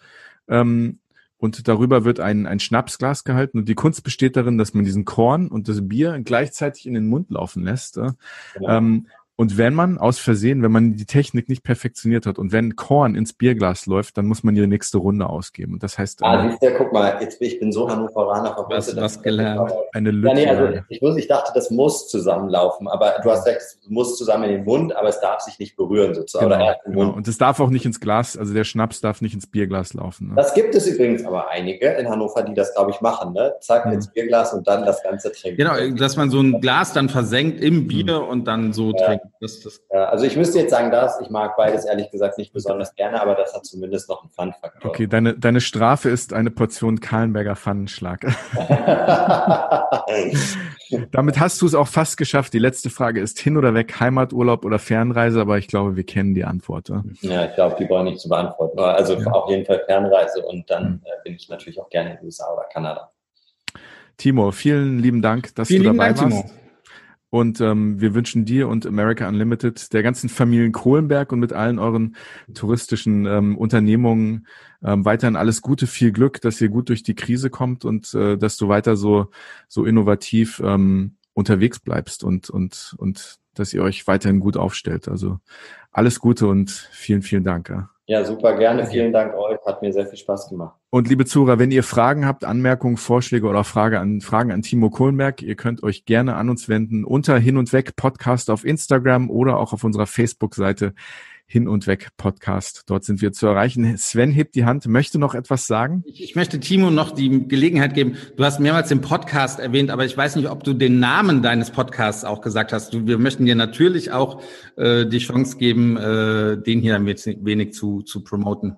Ähm, und darüber wird ein, ein Schnapsglas gehalten. Und die Kunst besteht darin, dass man diesen Korn und das Bier gleichzeitig in den Mund laufen lässt. Äh. Genau. Ähm, und wenn man aus Versehen, wenn man die Technik nicht perfektioniert hat und wenn Korn ins Bierglas läuft, dann muss man die nächste Runde ausgeben. Und das heißt. Ah, äh, siehst du, guck mal, jetzt, ich bin so Hannoveraner verwirrt. Was, was gelernt. Eine Lücke. Ja, nee, also ich, muss, ich dachte, das muss zusammenlaufen, aber du hast recht, es muss zusammen in den Mund, aber es darf sich nicht berühren sozusagen. Genau, genau. Und es darf auch nicht ins Glas, also der Schnaps darf nicht ins Bierglas laufen. Ne? Das gibt es übrigens aber einige in Hannover, die das, glaube ich, machen. Ne? Zack, mhm. ins Bierglas und dann das Ganze trinken. Genau, dass man so ein Glas dann versenkt im Bier mhm. und dann so ja. trinkt. Das, das ja also ich müsste jetzt sagen, das, ich mag beides ehrlich gesagt nicht besonders gerne, aber das hat zumindest noch einen Fun-Faktor. Okay, deine, deine Strafe ist eine Portion Kahlenberger Pfannenschlag. Damit hast du es auch fast geschafft. Die letzte Frage ist hin oder weg, Heimaturlaub oder Fernreise, aber ich glaube, wir kennen die Antwort. Ja, ich glaube, die brauche ich nicht zu beantworten. Also ja. auf jeden Fall Fernreise und dann mhm. äh, bin ich natürlich auch gerne in den USA oder Kanada. Timo, vielen lieben Dank, dass vielen du dabei Dank, warst. Timo. Und ähm, wir wünschen dir und America Unlimited, der ganzen Familien Kohlenberg und mit allen euren touristischen ähm, Unternehmungen ähm, weiterhin alles Gute, viel Glück, dass ihr gut durch die Krise kommt und äh, dass du weiter so so innovativ ähm, unterwegs bleibst und und und dass ihr euch weiterhin gut aufstellt. Also alles Gute und vielen vielen Dank. Ja. Ja, super gerne. Vielen Dank euch. Hat mir sehr viel Spaß gemacht. Und liebe Zuhörer, wenn ihr Fragen habt, Anmerkungen, Vorschläge oder Frage an, Fragen an Timo Kohlenberg, ihr könnt euch gerne an uns wenden unter Hin und Weg Podcast auf Instagram oder auch auf unserer Facebook-Seite hin und Weg Podcast. Dort sind wir zu erreichen. Sven hebt die Hand, möchte noch etwas sagen? Ich, ich, möchte Timo noch die Gelegenheit geben. Du hast mehrmals den Podcast erwähnt, aber ich weiß nicht, ob du den Namen deines Podcasts auch gesagt hast. Du, wir möchten dir natürlich auch äh, die Chance geben, äh, den hier ein wenig zu, zu promoten.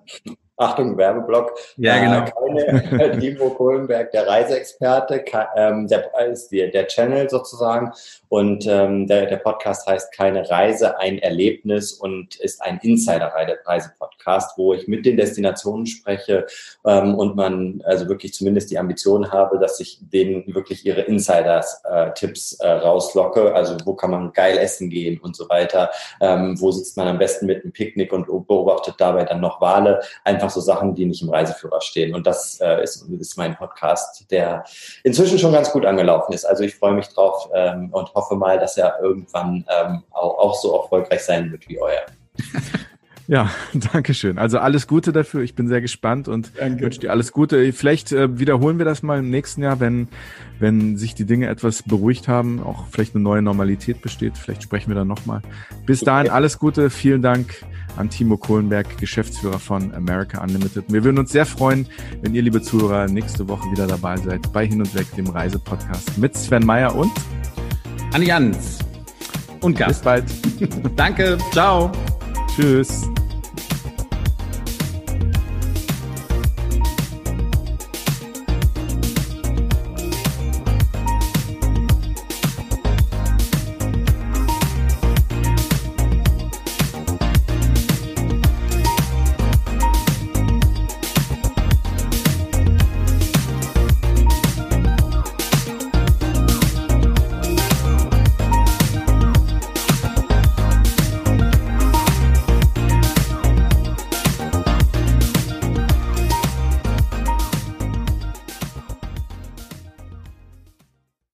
Achtung, Werbeblock. Ja, genau. Äh, keine, Timo Kohlenberg, der Reiseexperte, ähm, der ist der, der Channel sozusagen. Und ähm, der, der Podcast heißt Keine Reise, ein Erlebnis und ist ein Insider-Reise-Podcast, wo ich mit den Destinationen spreche ähm, und man also wirklich zumindest die Ambition habe, dass ich denen wirklich ihre Insiders-Tipps äh, äh, rauslocke. Also wo kann man geil essen gehen und so weiter. Ähm, wo sitzt man am besten mit einem Picknick und beobachtet dabei dann noch Wale. Einfach so Sachen, die nicht im Reiseführer stehen. Und das äh, ist, ist mein Podcast, der inzwischen schon ganz gut angelaufen ist. Also ich freue mich drauf ähm, und hoffe, mal, dass er irgendwann ähm, auch, auch so erfolgreich sein wird wie euer. Ja, danke schön. Also alles Gute dafür. Ich bin sehr gespannt und danke. wünsche dir alles Gute. Vielleicht äh, wiederholen wir das mal im nächsten Jahr, wenn, wenn sich die Dinge etwas beruhigt haben, auch vielleicht eine neue Normalität besteht. Vielleicht sprechen wir dann nochmal. Bis dahin alles Gute. Vielen Dank an Timo Kohlenberg, Geschäftsführer von America Unlimited. Wir würden uns sehr freuen, wenn ihr, liebe Zuhörer, nächste Woche wieder dabei seid bei Hin und Weg, dem Reisepodcast mit Sven Meyer und Anni Jans und Gast. Bis bald. Danke. Ciao. Tschüss.